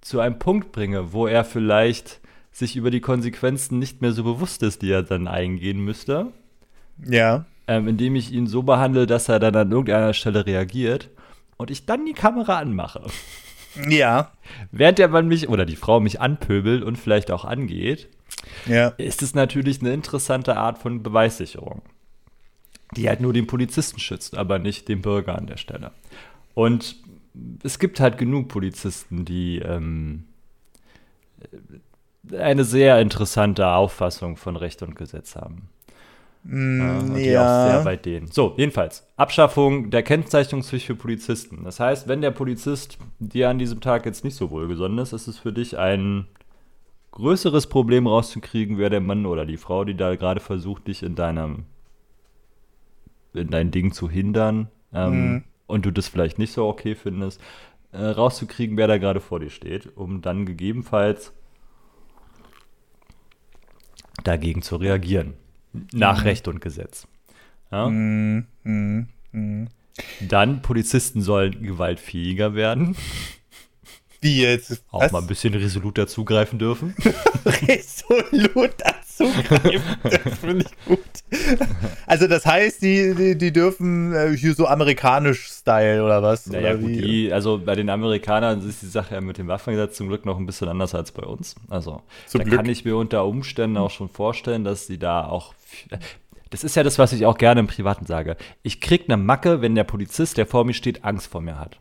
zu einem Punkt bringe, wo er vielleicht sich über die Konsequenzen nicht mehr so bewusst ist, die er dann eingehen müsste, ja ähm, indem ich ihn so behandle, dass er dann an irgendeiner Stelle reagiert und ich dann die Kamera anmache. Ja. Während der Mann mich oder die Frau mich anpöbelt und vielleicht auch angeht, ja. ist es natürlich eine interessante Art von Beweissicherung, die halt nur den Polizisten schützt, aber nicht den Bürger an der Stelle. Und es gibt halt genug Polizisten, die ähm, eine sehr interessante Auffassung von Recht und Gesetz haben. Mm, äh, ja. auch sehr bei denen. So, jedenfalls, Abschaffung der Kennzeichnungspflicht für Polizisten. Das heißt, wenn der Polizist dir an diesem Tag jetzt nicht so wohlgesonnen ist, ist es für dich ein größeres Problem rauszukriegen, wer der Mann oder die Frau, die da gerade versucht, dich in deinem in dein Ding zu hindern ähm, mhm. und du das vielleicht nicht so okay findest, äh, rauszukriegen, wer da gerade vor dir steht, um dann gegebenenfalls dagegen zu reagieren. Nach mhm. Recht und Gesetz. Ja? Mhm. Mhm. Dann, Polizisten sollen gewaltfähiger werden. Wie jetzt? Auch Was? mal ein bisschen resoluter zugreifen dürfen. resoluter zugreifen, das finde ich gut. Also das heißt, die, die, die dürfen äh, hier so amerikanisch Style oder was? Naja, oder gut, die, also bei den Amerikanern ist die Sache ja mit dem Waffengesetz zum Glück noch ein bisschen anders als bei uns. Also zum da Glück. kann ich mir unter Umständen auch schon vorstellen, dass sie da auch das ist ja das, was ich auch gerne im Privaten sage. Ich krieg eine Macke, wenn der Polizist, der vor mir steht, Angst vor mir hat.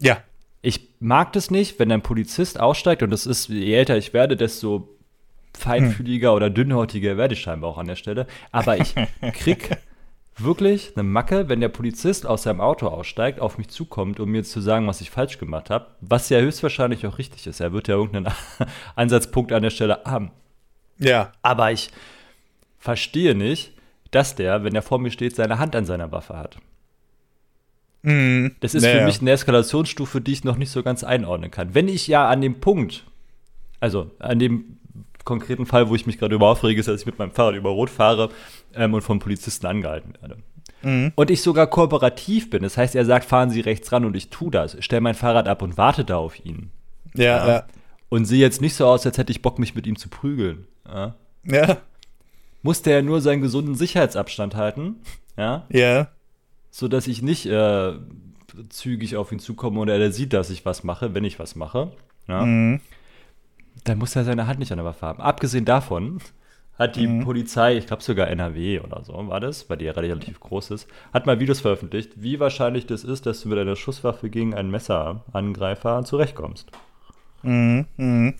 Ja. Ich mag das nicht, wenn ein Polizist aussteigt und das ist, je älter ich werde, desto feinfühliger hm. oder dünnhäutiger werde ich scheinbar auch an der Stelle. Aber ich krieg wirklich eine Macke, wenn der Polizist aus seinem Auto aussteigt, auf mich zukommt, um mir zu sagen, was ich falsch gemacht habe, was ja höchstwahrscheinlich auch richtig ist. Er wird ja irgendeinen Ansatzpunkt an der Stelle haben. Ja. Aber ich verstehe nicht, dass der, wenn er vor mir steht, seine Hand an seiner Waffe hat. Mhm. Das ist naja. für mich eine Eskalationsstufe, die ich noch nicht so ganz einordnen kann. Wenn ich ja an dem Punkt, also an dem konkreten Fall, wo ich mich gerade über aufrege, ist, dass ich mit meinem Fahrrad über Rot fahre ähm, und vom Polizisten angehalten werde. Mhm. Und ich sogar kooperativ bin. Das heißt, er sagt, fahren Sie rechts ran und ich tue das. Stell mein Fahrrad ab und warte da auf ihn. Ja, ja. ja. Und sehe jetzt nicht so aus, als hätte ich Bock, mich mit ihm zu prügeln. Ja. ja. Musste er nur seinen gesunden Sicherheitsabstand halten. Ja. Ja. So dass ich nicht äh, zügig auf ihn zukomme oder er sieht, dass ich was mache, wenn ich was mache. Ja. Mhm dann muss er seine Hand nicht an der Waffe haben. Abgesehen davon hat die mhm. Polizei, ich glaube sogar NRW oder so war das, weil die ja relativ groß ist, hat mal Videos veröffentlicht, wie wahrscheinlich das ist, dass du mit einer Schusswaffe gegen einen Messerangreifer zurechtkommst. Mhm. Mhm.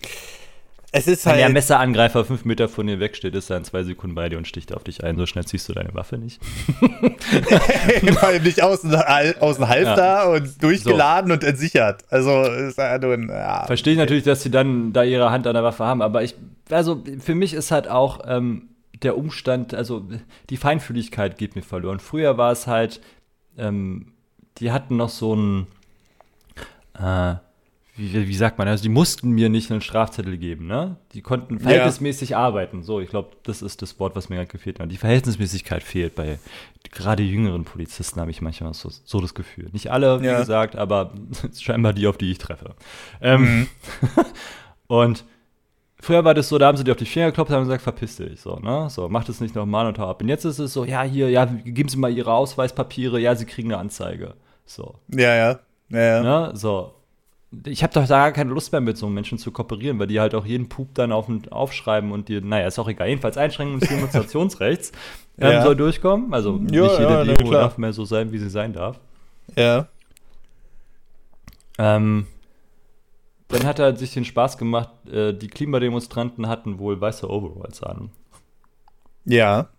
Es ist halt. Wenn der Messerangreifer fünf Meter von dir wegsteht, ist er in zwei Sekunden bei dir und sticht auf dich ein. So schnell ziehst du deine Waffe nicht. Vor allem nicht aus, aus dem Halfter ja. und durchgeladen so. und entsichert. Also ist ja nur ein. Ja. Verstehe ich natürlich, dass sie dann da ihre Hand an der Waffe haben, aber ich, also für mich ist halt auch ähm, der Umstand, also die Feinfühligkeit geht mir verloren. Früher war es halt, ähm, die hatten noch so ein. Äh, wie, wie, sagt man, also die mussten mir nicht einen Strafzettel geben, ne? Die konnten verhältnismäßig ja. arbeiten. So, ich glaube, das ist das Wort, was mir gerade gefehlt hat. Die Verhältnismäßigkeit fehlt bei gerade jüngeren Polizisten, habe ich manchmal so, so, das Gefühl. Nicht alle, wie ja. gesagt, aber scheinbar die, auf die ich treffe. Ähm, mhm. und früher war das so, da haben sie dir auf die Finger geklopft und haben gesagt, verpiss dich, so, ne? So, mach das nicht nochmal und hau ab. Und jetzt ist es so, ja, hier, ja, geben Sie mal Ihre Ausweispapiere, ja, Sie kriegen eine Anzeige. So. Ja, ja. Ja, ja. Ne? So ich habe doch da gar keine Lust mehr mit so Menschen zu kooperieren, weil die halt auch jeden Pup dann auf, aufschreiben und dir, naja, ist auch egal. Jedenfalls Einschränkung des Demonstrationsrechts ähm, ja. soll durchkommen. Also ja, nicht jede ja, Demo ne, darf mehr so sein, wie sie sein darf. Ja. Ähm, dann hat er sich den Spaß gemacht, äh, die Klimademonstranten hatten wohl weiße Overalls an. Ja.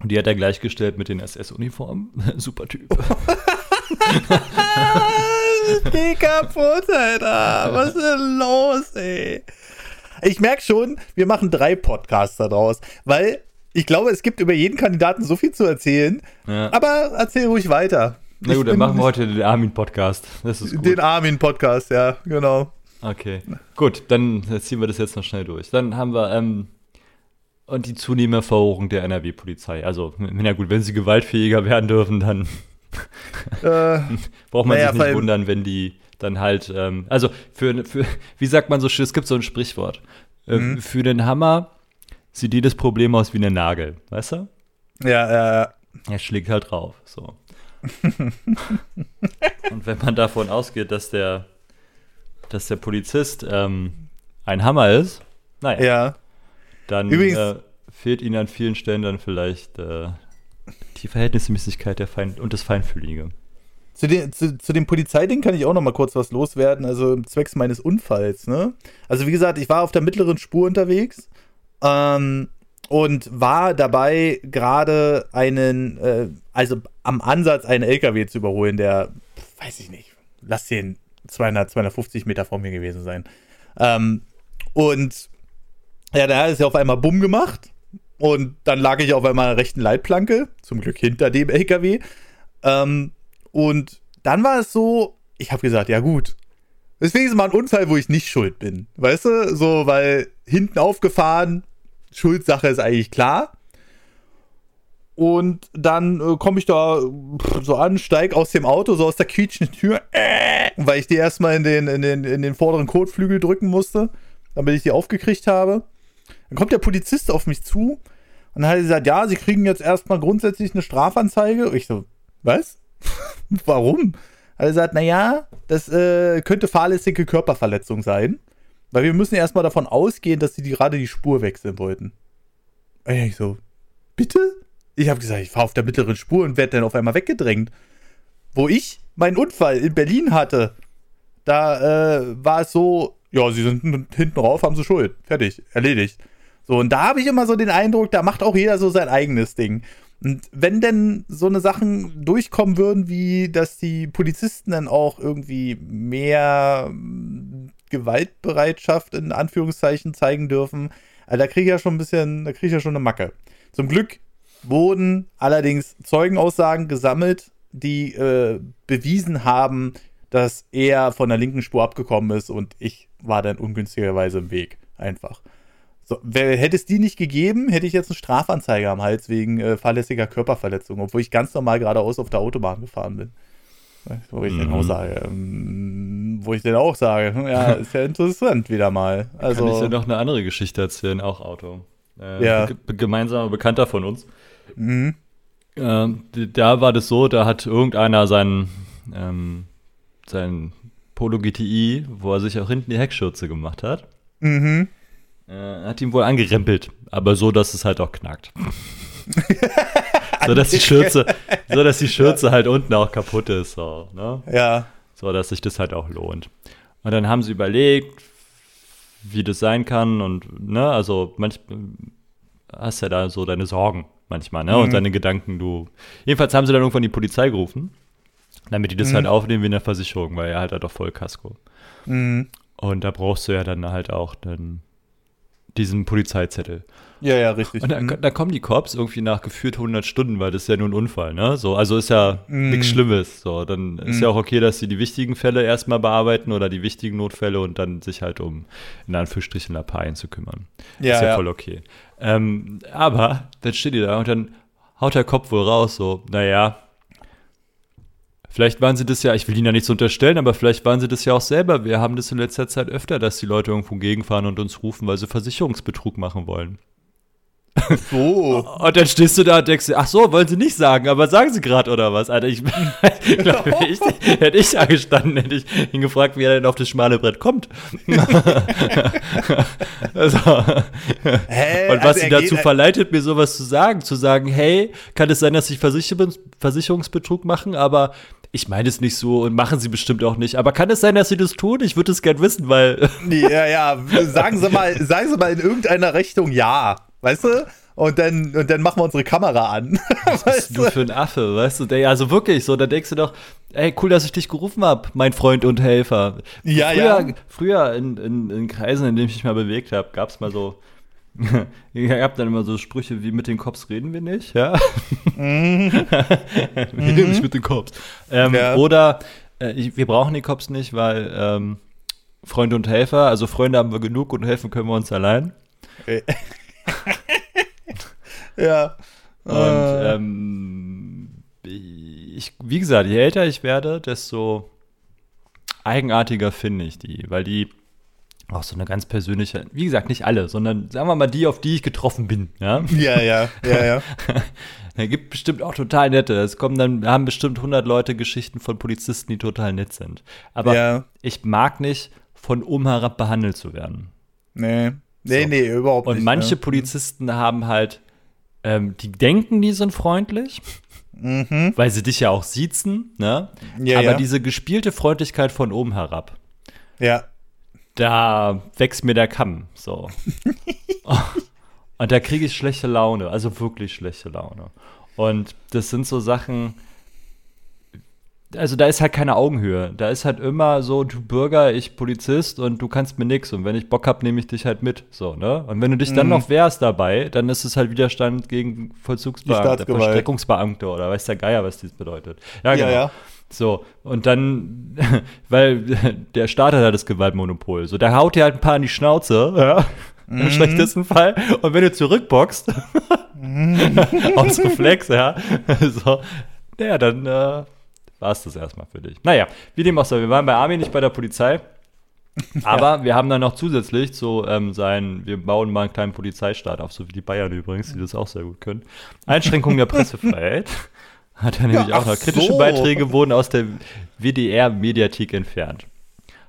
Und die hat er gleichgestellt mit den SS-Uniformen. Super Typ. Geh kaputt, Alter. Was ist denn los, ey? Ich merke schon, wir machen drei Podcasts daraus, weil ich glaube, es gibt über jeden Kandidaten so viel zu erzählen. Ja. Aber erzähl ruhig weiter. Na gut, dann machen wir heute den Armin-Podcast. Das ist gut. Den Armin-Podcast, ja, genau. Okay. Gut, dann ziehen wir das jetzt noch schnell durch. Dann haben wir ähm, und die zunehmende Verhohung der NRW-Polizei. Also, na gut, wenn sie gewaltfähiger werden dürfen, dann äh, Braucht man naja, sich nicht wundern, wenn die dann halt, ähm, also für, für, wie sagt man so schön, es gibt so ein Sprichwort. Äh, mhm. Für den Hammer sieht jedes Problem aus wie ein Nagel, weißt du? Ja, ja, ja. Er schlägt halt drauf, so. Und wenn man davon ausgeht, dass der, dass der Polizist ähm, ein Hammer ist, naja, ja. dann äh, fehlt ihnen an vielen Stellen dann vielleicht äh, die Verhältnismäßigkeit der Fein und das Feinfühlige. Zu, den, zu, zu dem Polizeiding kann ich auch noch mal kurz was loswerden, also zwecks meines Unfalls. Ne? Also wie gesagt, ich war auf der mittleren Spur unterwegs ähm, und war dabei gerade einen, äh, also am Ansatz einen LKW zu überholen, der, weiß ich nicht, lass den 200, 250 Meter vor mir gewesen sein. Ähm, und ja, da hat es ja auf einmal Bumm gemacht und dann lag ich auf einmal der rechten Leitplanke, zum Glück hinter dem LKW. Ähm, und dann war es so, ich habe gesagt, ja gut, deswegen ist mal ein Unfall, wo ich nicht schuld bin. Weißt du, so, weil hinten aufgefahren, Schuldsache ist eigentlich klar. Und dann äh, komme ich da so an, steig aus dem Auto, so aus der quietschenden Tür, äh, weil ich die erstmal in den, in, den, in den vorderen Kotflügel drücken musste, damit ich die aufgekriegt habe. Kommt der Polizist auf mich zu und dann hat er gesagt, ja, sie kriegen jetzt erstmal grundsätzlich eine Strafanzeige. Und ich so, was? Warum? Hat er gesagt, naja, das äh, könnte fahrlässige Körperverletzung sein. Weil wir müssen erstmal davon ausgehen, dass sie die, gerade die Spur wechseln wollten. Und ich so, bitte? Ich habe gesagt, ich fahre auf der mittleren Spur und werde dann auf einmal weggedrängt. wo ich meinen Unfall in Berlin hatte, da äh, war es so, ja, sie sind hinten rauf, haben sie Schuld. Fertig, erledigt. So, und da habe ich immer so den Eindruck, da macht auch jeder so sein eigenes Ding. Und wenn denn so eine Sachen durchkommen würden, wie dass die Polizisten dann auch irgendwie mehr hm, Gewaltbereitschaft in Anführungszeichen zeigen dürfen, also da kriege ich ja schon ein bisschen, da kriege ich ja schon eine Macke. Zum Glück wurden allerdings Zeugenaussagen gesammelt, die äh, bewiesen haben, dass er von der linken Spur abgekommen ist und ich war dann ungünstigerweise im Weg. Einfach. So, hätte es die nicht gegeben, hätte ich jetzt eine Strafanzeige am Hals wegen äh, fahrlässiger Körperverletzung, obwohl ich ganz normal geradeaus auf der Autobahn gefahren bin. Wo ich mhm. dann auch sage, ähm, wo ich dann auch sage, hm, ja, ist ja interessant wieder mal. Also, Kann ich dir noch eine andere Geschichte erzählen, auch Auto. Äh, ja. Gemeinsamer Bekannter von uns. Mhm. Äh, da war das so, da hat irgendeiner seinen, ähm, seinen Polo GTI, wo er sich auch hinten die Heckschürze gemacht hat. Mhm. Äh, hat ihn wohl angerempelt, aber so, dass es halt auch knackt. so dass die Schürze, so dass die Schürze ja. halt unten auch kaputt ist, so, ne? Ja. So dass sich das halt auch lohnt. Und dann haben sie überlegt, wie das sein kann und ne, also manchmal hast ja da so deine Sorgen manchmal, ne? Mhm. Und deine Gedanken, du. Jedenfalls haben sie dann irgendwann die Polizei gerufen, damit die das mhm. halt aufnehmen wie in der Versicherung, weil er halt halt auch voll Kasko. Mhm. Und da brauchst du ja dann halt auch dann diesen Polizeizettel. Ja, ja, richtig. Und dann, mhm. dann, kommen die Cops irgendwie nach geführt 100 Stunden, weil das ist ja nur ein Unfall, ne? So, also ist ja mm. nichts Schlimmes. So, dann ist ja auch okay, dass sie die wichtigen Fälle erstmal bearbeiten oder die wichtigen Notfälle und dann sich halt um, in Anführungsstrichen, Lappalien zu kümmern. Ja, ist ja, ja. voll okay. Ähm, aber dann steht die da und dann haut der Kopf wohl raus, so, naja, Vielleicht waren sie das ja, ich will ihnen ja nichts unterstellen, aber vielleicht waren sie das ja auch selber. Wir haben das in letzter Zeit öfter, dass die Leute irgendwo gegenfahren und uns rufen, weil sie Versicherungsbetrug machen wollen. So. Und dann stehst du da und denkst, ach so, wollen sie nicht sagen, aber sagen sie gerade oder was? Alter, ich glaube, ich, hätte ich da gestanden, hätte ich ihn gefragt, wie er denn auf das schmale Brett kommt. also, Hä? Und was also ihn dazu verleitet, mir sowas zu sagen, zu sagen, hey, kann es sein, dass sie Versicherungsbetrug machen, aber ich meine es nicht so und machen sie bestimmt auch nicht. Aber kann es sein, dass sie das tun? Ich würde es gern wissen, weil. ja, ja, sagen Sie mal, sagen Sie mal in irgendeiner Richtung ja. Weißt du? Und dann, und dann machen wir unsere Kamera an. Was bist du für ein Affe, weißt du? Also wirklich, so, da denkst du doch, ey, cool, dass ich dich gerufen habe, mein Freund und Helfer. Ja, früher, ja. Früher in, in, in Kreisen, in denen ich mich mal bewegt habe, gab es mal so ich hab dann immer so Sprüche wie mit den Cops reden wir nicht, ja. Mhm. wir reden nicht mit den Cops. Ähm, ja. Oder äh, ich, wir brauchen die Cops nicht, weil ähm, Freunde und Helfer, also Freunde haben wir genug und helfen können wir uns allein. ja. Und äh. ähm, ich, wie gesagt, je älter ich werde, desto eigenartiger finde ich die, weil die auch so eine ganz persönliche, wie gesagt, nicht alle, sondern sagen wir mal die, auf die ich getroffen bin. Ja, ja, ja, ja. ja. Es gibt bestimmt auch total nette. Es kommen dann, haben bestimmt 100 Leute Geschichten von Polizisten, die total nett sind. Aber ja. ich mag nicht, von oben herab behandelt zu werden. Nee. Nee, so. nee, überhaupt nicht. Und manche ne? Polizisten haben halt, ähm, die denken, die sind freundlich. Mhm. Weil sie dich ja auch siezen, ne? Ja, Aber ja. diese gespielte Freundlichkeit von oben herab. Ja da wächst mir der Kamm. So. und da kriege ich schlechte Laune, also wirklich schlechte Laune. Und das sind so Sachen, also da ist halt keine Augenhöhe. Da ist halt immer so, du Bürger, ich Polizist und du kannst mir nichts. Und wenn ich Bock hab, nehme ich dich halt mit. So, ne? Und wenn du dich mhm. dann noch wehrst dabei, dann ist es halt Widerstand gegen Vollzugsbeamte, Verstreckungsbeamte oder weiß der Geier, was dies bedeutet. Ja, genau. Ja, ja. So, und dann, weil der Staat hat halt das Gewaltmonopol. So, der haut dir halt ein paar in die Schnauze, ja, mhm. im schlechtesten Fall. Und wenn du zurückboxst, mhm. aus Reflex, ja, so, naja, dann äh, war es das erstmal für dich. Naja, wie dem auch sei, wir waren bei Armin nicht bei der Polizei. Aber ja. wir haben dann noch zusätzlich so ähm, sein, wir bauen mal einen kleinen Polizeistaat auf, so wie die Bayern übrigens, die das auch sehr gut können. Einschränkung der Pressefreiheit. Hat er nämlich ja, auch noch. Kritische so. Beiträge wurden aus der WDR-Mediathek entfernt.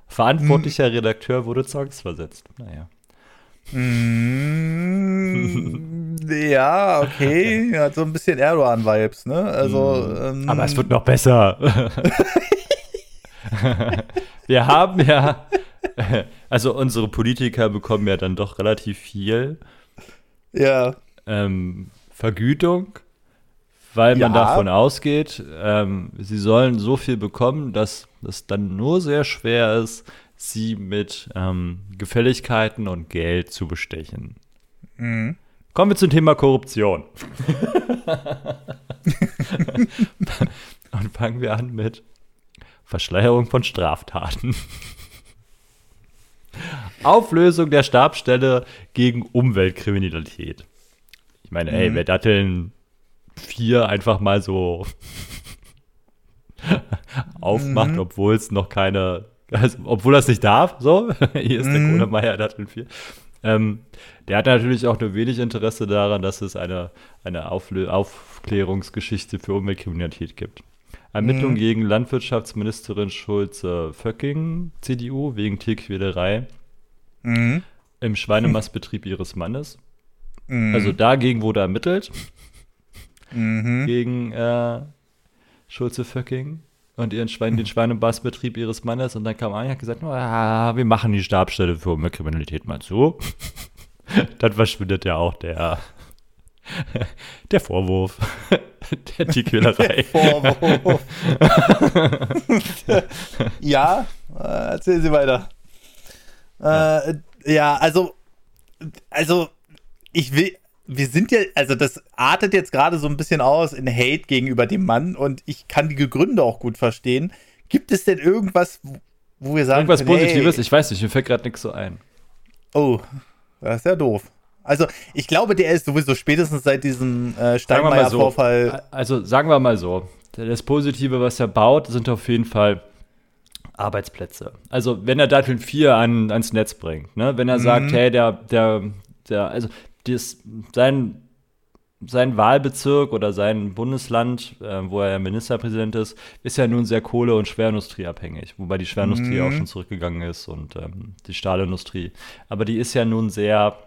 Verantwortlicher hm. Redakteur wurde zwangsversetzt. Naja. Mm, Ja, okay. Hat so ein bisschen Erdogan-Vibes, ne? Also. Mm. Ähm, Aber es wird noch besser. Wir haben ja. Also, unsere Politiker bekommen ja dann doch relativ viel. Ja. Ähm, Vergütung, weil man ja. davon ausgeht, ähm, sie sollen so viel bekommen, dass es dann nur sehr schwer ist, sie mit ähm, Gefälligkeiten und Geld zu bestechen. Mhm. Kommen wir zum Thema Korruption. und fangen wir an mit Verschleierung von Straftaten. Auflösung der Stabstelle gegen Umweltkriminalität. Ich meine, mhm. ey, wer Datteln 4 einfach mal so aufmacht, mhm. obwohl es noch keine, also, obwohl er es nicht darf, so, hier ist der Kohlemeier Datteln 4. Ähm, der hat natürlich auch nur wenig Interesse daran, dass es eine, eine Auflö Aufklärungsgeschichte für Umweltkriminalität gibt. Ermittlungen mhm. gegen Landwirtschaftsministerin Schulze-Vöcking, CDU, wegen Tierquälerei mhm. im Schweinemastbetrieb ihres Mannes. Mhm. Also dagegen wurde ermittelt. Mhm. Gegen äh, Schulze-Vöcking und ihren Schwein, den Schweinemastbetrieb ihres Mannes. Und dann kam Anja und hat gesagt, oh, wir machen die Stabstelle für Umweltkriminalität mal zu. dann verschwindet ja auch der, der Vorwurf der Tierquälerei. Vorwurf. ja, äh, erzählen Sie weiter. Äh, ja, also, also, ich will, wir sind ja, also das artet jetzt gerade so ein bisschen aus in Hate gegenüber dem Mann und ich kann die Gründe auch gut verstehen. Gibt es denn irgendwas, wo wir sagen, irgendwas können, Positives? Hey, ich weiß nicht, mir fällt gerade nichts so ein. Oh, das ist ja doof. Also, ich glaube, der ist sowieso spätestens seit diesem äh, Steinmeier-Vorfall. So, also, sagen wir mal so: Das Positive, was er baut, sind auf jeden Fall Arbeitsplätze. Also, wenn er Datteln 4 an, ans Netz bringt, ne? wenn er mhm. sagt, hey, der, der, der, also, das, sein, sein Wahlbezirk oder sein Bundesland, äh, wo er Ministerpräsident ist, ist ja nun sehr Kohle- und Schwerindustrieabhängig, wobei die Schwerindustrie mhm. auch schon zurückgegangen ist und ähm, die Stahlindustrie. Aber die ist ja nun sehr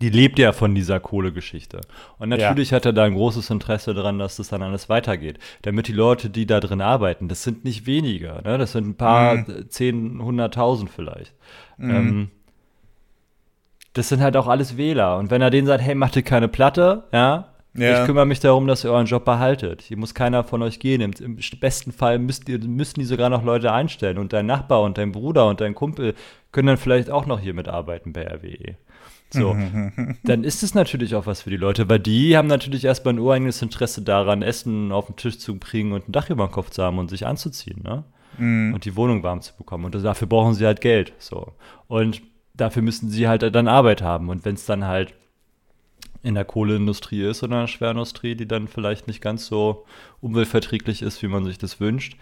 die lebt ja von dieser Kohlegeschichte. Und natürlich ja. hat er da ein großes Interesse daran, dass das dann alles weitergeht. Damit die Leute, die da drin arbeiten, das sind nicht weniger, ne? das sind ein paar, mhm. zehn, hunderttausend vielleicht. Mhm. Ähm, das sind halt auch alles Wähler. Und wenn er denen sagt, hey, macht ihr keine Platte, ja, ja. Ich kümmere mich darum, dass ihr euren Job behaltet. Hier muss keiner von euch gehen. Im, im besten Fall müsst ihr, müssen die sogar noch Leute einstellen. Und dein Nachbar und dein Bruder und dein Kumpel können dann vielleicht auch noch hier mitarbeiten bei RWE. So, dann ist es natürlich auch was für die Leute, weil die haben natürlich erstmal ein ureigenes Interesse daran, Essen auf den Tisch zu bringen und ein Dach über den Kopf zu haben und sich anzuziehen, ne? Mhm. Und die Wohnung warm zu bekommen. Und dafür brauchen sie halt Geld. So. Und dafür müssen sie halt dann Arbeit haben. Und wenn es dann halt in der Kohleindustrie ist oder in der Schwerindustrie, die dann vielleicht nicht ganz so umweltverträglich ist, wie man sich das wünscht,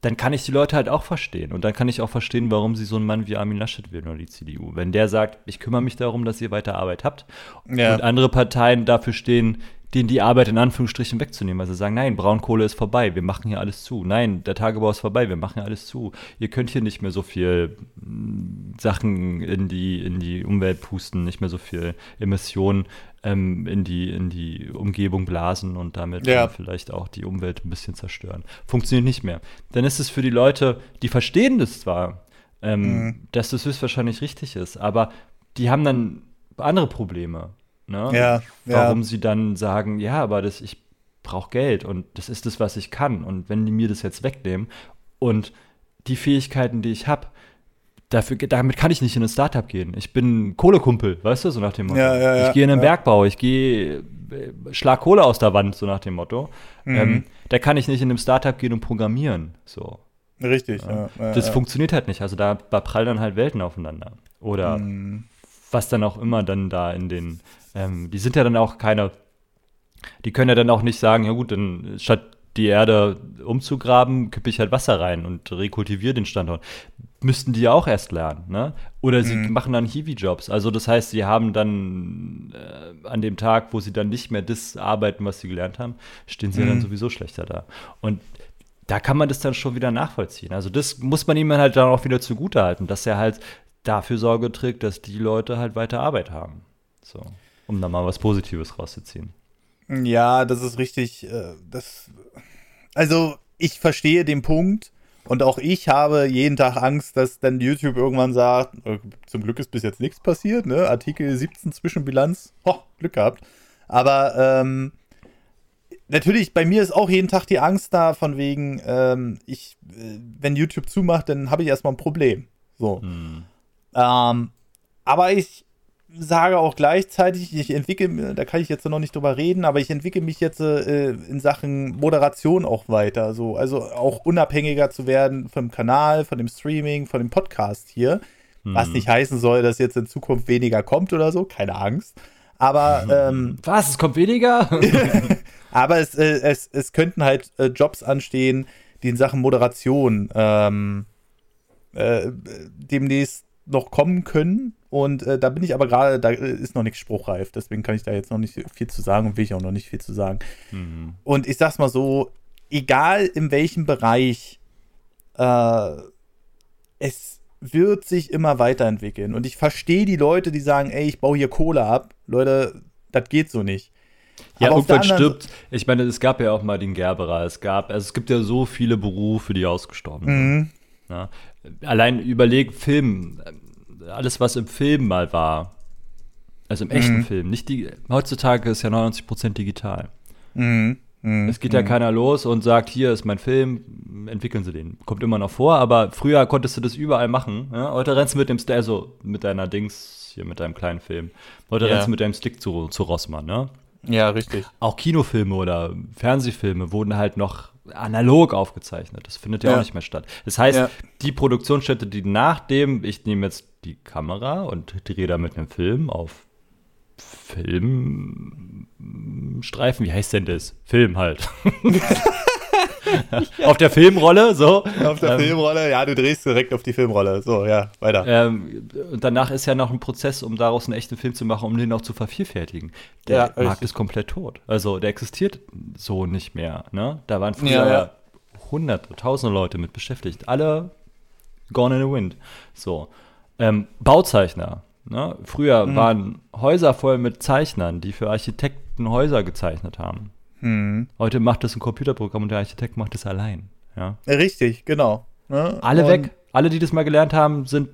dann kann ich die Leute halt auch verstehen. Und dann kann ich auch verstehen, warum sie so einen Mann wie Armin Laschet wählen oder die CDU. Wenn der sagt, ich kümmere mich darum, dass ihr weiter Arbeit habt ja. und andere Parteien dafür stehen, denen die Arbeit in Anführungsstrichen wegzunehmen. Also sagen, nein, Braunkohle ist vorbei, wir machen hier alles zu. Nein, der Tagebau ist vorbei, wir machen hier alles zu. Ihr könnt hier nicht mehr so viel mm, Sachen in die, in die Umwelt pusten, nicht mehr so viel Emissionen ähm, in, die, in die Umgebung blasen und damit ja. vielleicht auch die Umwelt ein bisschen zerstören. Funktioniert nicht mehr. Dann ist es für die Leute, die verstehen das zwar, ähm, mhm. dass das höchstwahrscheinlich richtig ist, aber die haben dann andere Probleme. Ne? Ja, Warum ja. sie dann sagen, ja, aber das, ich brauche Geld und das ist das, was ich kann. Und wenn die mir das jetzt wegnehmen und die Fähigkeiten, die ich habe, dafür, damit kann ich nicht in ein Startup gehen. Ich bin Kohlekumpel, weißt du, so nach dem Motto. Ja, ja, ich gehe in den Bergbau, ich gehe, äh, schlag Kohle aus der Wand, so nach dem Motto. Mhm. Ähm, da kann ich nicht in einem Startup gehen und programmieren. So. Richtig. das funktioniert halt nicht. Also da, da prallen dann halt Welten aufeinander. Oder mhm. was dann auch immer dann da in den ähm, die sind ja dann auch keine, die können ja dann auch nicht sagen, ja gut, dann statt die Erde umzugraben, kippe ich halt Wasser rein und rekultiviere den Standort. Müssten die ja auch erst lernen, ne? Oder sie mhm. machen dann Hiwi-Jobs. Also das heißt, sie haben dann äh, an dem Tag, wo sie dann nicht mehr das arbeiten, was sie gelernt haben, stehen sie mhm. ja dann sowieso schlechter da. Und da kann man das dann schon wieder nachvollziehen. Also das muss man ihm halt dann auch wieder zugutehalten, dass er halt dafür Sorge trägt, dass die Leute halt weiter Arbeit haben. So. Um da mal was Positives rauszuziehen. Ja, das ist richtig. Äh, das, also, ich verstehe den Punkt. Und auch ich habe jeden Tag Angst, dass dann YouTube irgendwann sagt, äh, zum Glück ist bis jetzt nichts passiert, ne? Artikel 17 Zwischenbilanz, ho, Glück gehabt. Aber ähm, natürlich, bei mir ist auch jeden Tag die Angst da, von wegen, ähm, ich, äh, wenn YouTube zumacht, dann habe ich erstmal ein Problem. So. Hm. Ähm, aber ich sage auch gleichzeitig, ich entwickle, da kann ich jetzt noch nicht drüber reden, aber ich entwickle mich jetzt äh, in Sachen Moderation auch weiter. So, also auch unabhängiger zu werden vom Kanal, von dem Streaming, von dem Podcast hier. Hm. Was nicht heißen soll, dass jetzt in Zukunft weniger kommt oder so, keine Angst. Aber ähm, was? Es kommt weniger? aber es, äh, es, es könnten halt äh, Jobs anstehen, die in Sachen Moderation ähm, äh, demnächst noch kommen können. Und äh, da bin ich aber gerade, da ist noch nichts spruchreif. Deswegen kann ich da jetzt noch nicht viel zu sagen und will ich auch noch nicht viel zu sagen. Mhm. Und ich sag's mal so: egal in welchem Bereich, äh, es wird sich immer weiterentwickeln. Und ich verstehe die Leute, die sagen: ey, ich baue hier Kohle ab. Leute, das geht so nicht. Ja, Aber irgendwann stirbt. Ich meine, es gab ja auch mal den Gerberer. Es gab, also es gibt ja so viele Berufe, die ausgestorben sind. Mhm. Ja. Allein überleg Film, alles was im Film mal war, also im echten mhm. Film, nicht die, heutzutage ist ja 99% digital. Mhm. Mhm. Es geht ja mhm. keiner los und sagt, hier ist mein Film, entwickeln Sie den. Kommt immer noch vor, aber früher konntest du das überall machen. Ja? Heute rennst du mit dem, also mit deiner Dings, hier mit deinem kleinen Film. Heute ja. rennst du mit deinem Stick zu, zu Rossmann, ne? Ja, richtig. Auch Kinofilme oder Fernsehfilme wurden halt noch analog aufgezeichnet. Das findet ja, ja. auch nicht mehr statt. Das heißt, ja. die Produktionsstätte, die nachdem, ich nehme jetzt die Kamera und drehe da mit einem Film auf Filmstreifen, wie heißt denn das? Film halt. auf der Filmrolle, so. Auf der ähm, Filmrolle, ja, du drehst direkt auf die Filmrolle. So, ja, weiter. Ähm, und danach ist ja noch ein Prozess, um daraus einen echten Film zu machen, um den auch zu vervielfältigen. Der ja, Markt ist komplett tot. Also der existiert so nicht mehr. Ne? Da waren früher ja, ja. hunderte, tausende Leute mit beschäftigt. Alle gone in the wind. So. Ähm, Bauzeichner. Ne? Früher mhm. waren Häuser voll mit Zeichnern, die für Architekten Häuser gezeichnet haben. Mhm. Heute macht das ein Computerprogramm und der Architekt macht es allein. Ja? Richtig, genau. Ne? Alle und weg. Alle, die das mal gelernt haben, sind,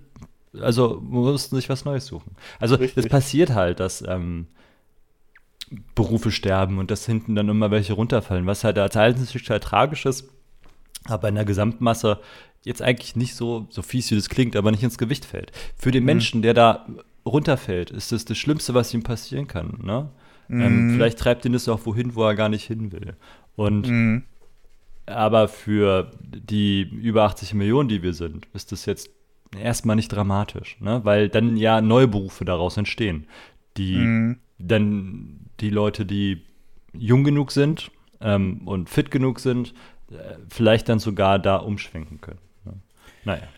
also mussten sich was Neues suchen. Also es passiert halt, dass ähm, Berufe sterben und dass hinten dann immer welche runterfallen, was halt als Einzelschicksal tragisch ist, aber in der Gesamtmasse jetzt eigentlich nicht so, so fies wie das klingt, aber nicht ins Gewicht fällt. Für den mhm. Menschen, der da runterfällt, ist das das Schlimmste, was ihm passieren kann. Ne? Ähm, mhm. Ähm, vielleicht treibt ihn das auch wohin, wo er gar nicht hin will. Und mhm. aber für die über 80 Millionen, die wir sind, ist das jetzt erstmal nicht dramatisch, ne? weil dann ja neue Berufe daraus entstehen, die mhm. dann die Leute, die jung genug sind ähm, und fit genug sind, äh, vielleicht dann sogar da umschwenken können. Naja.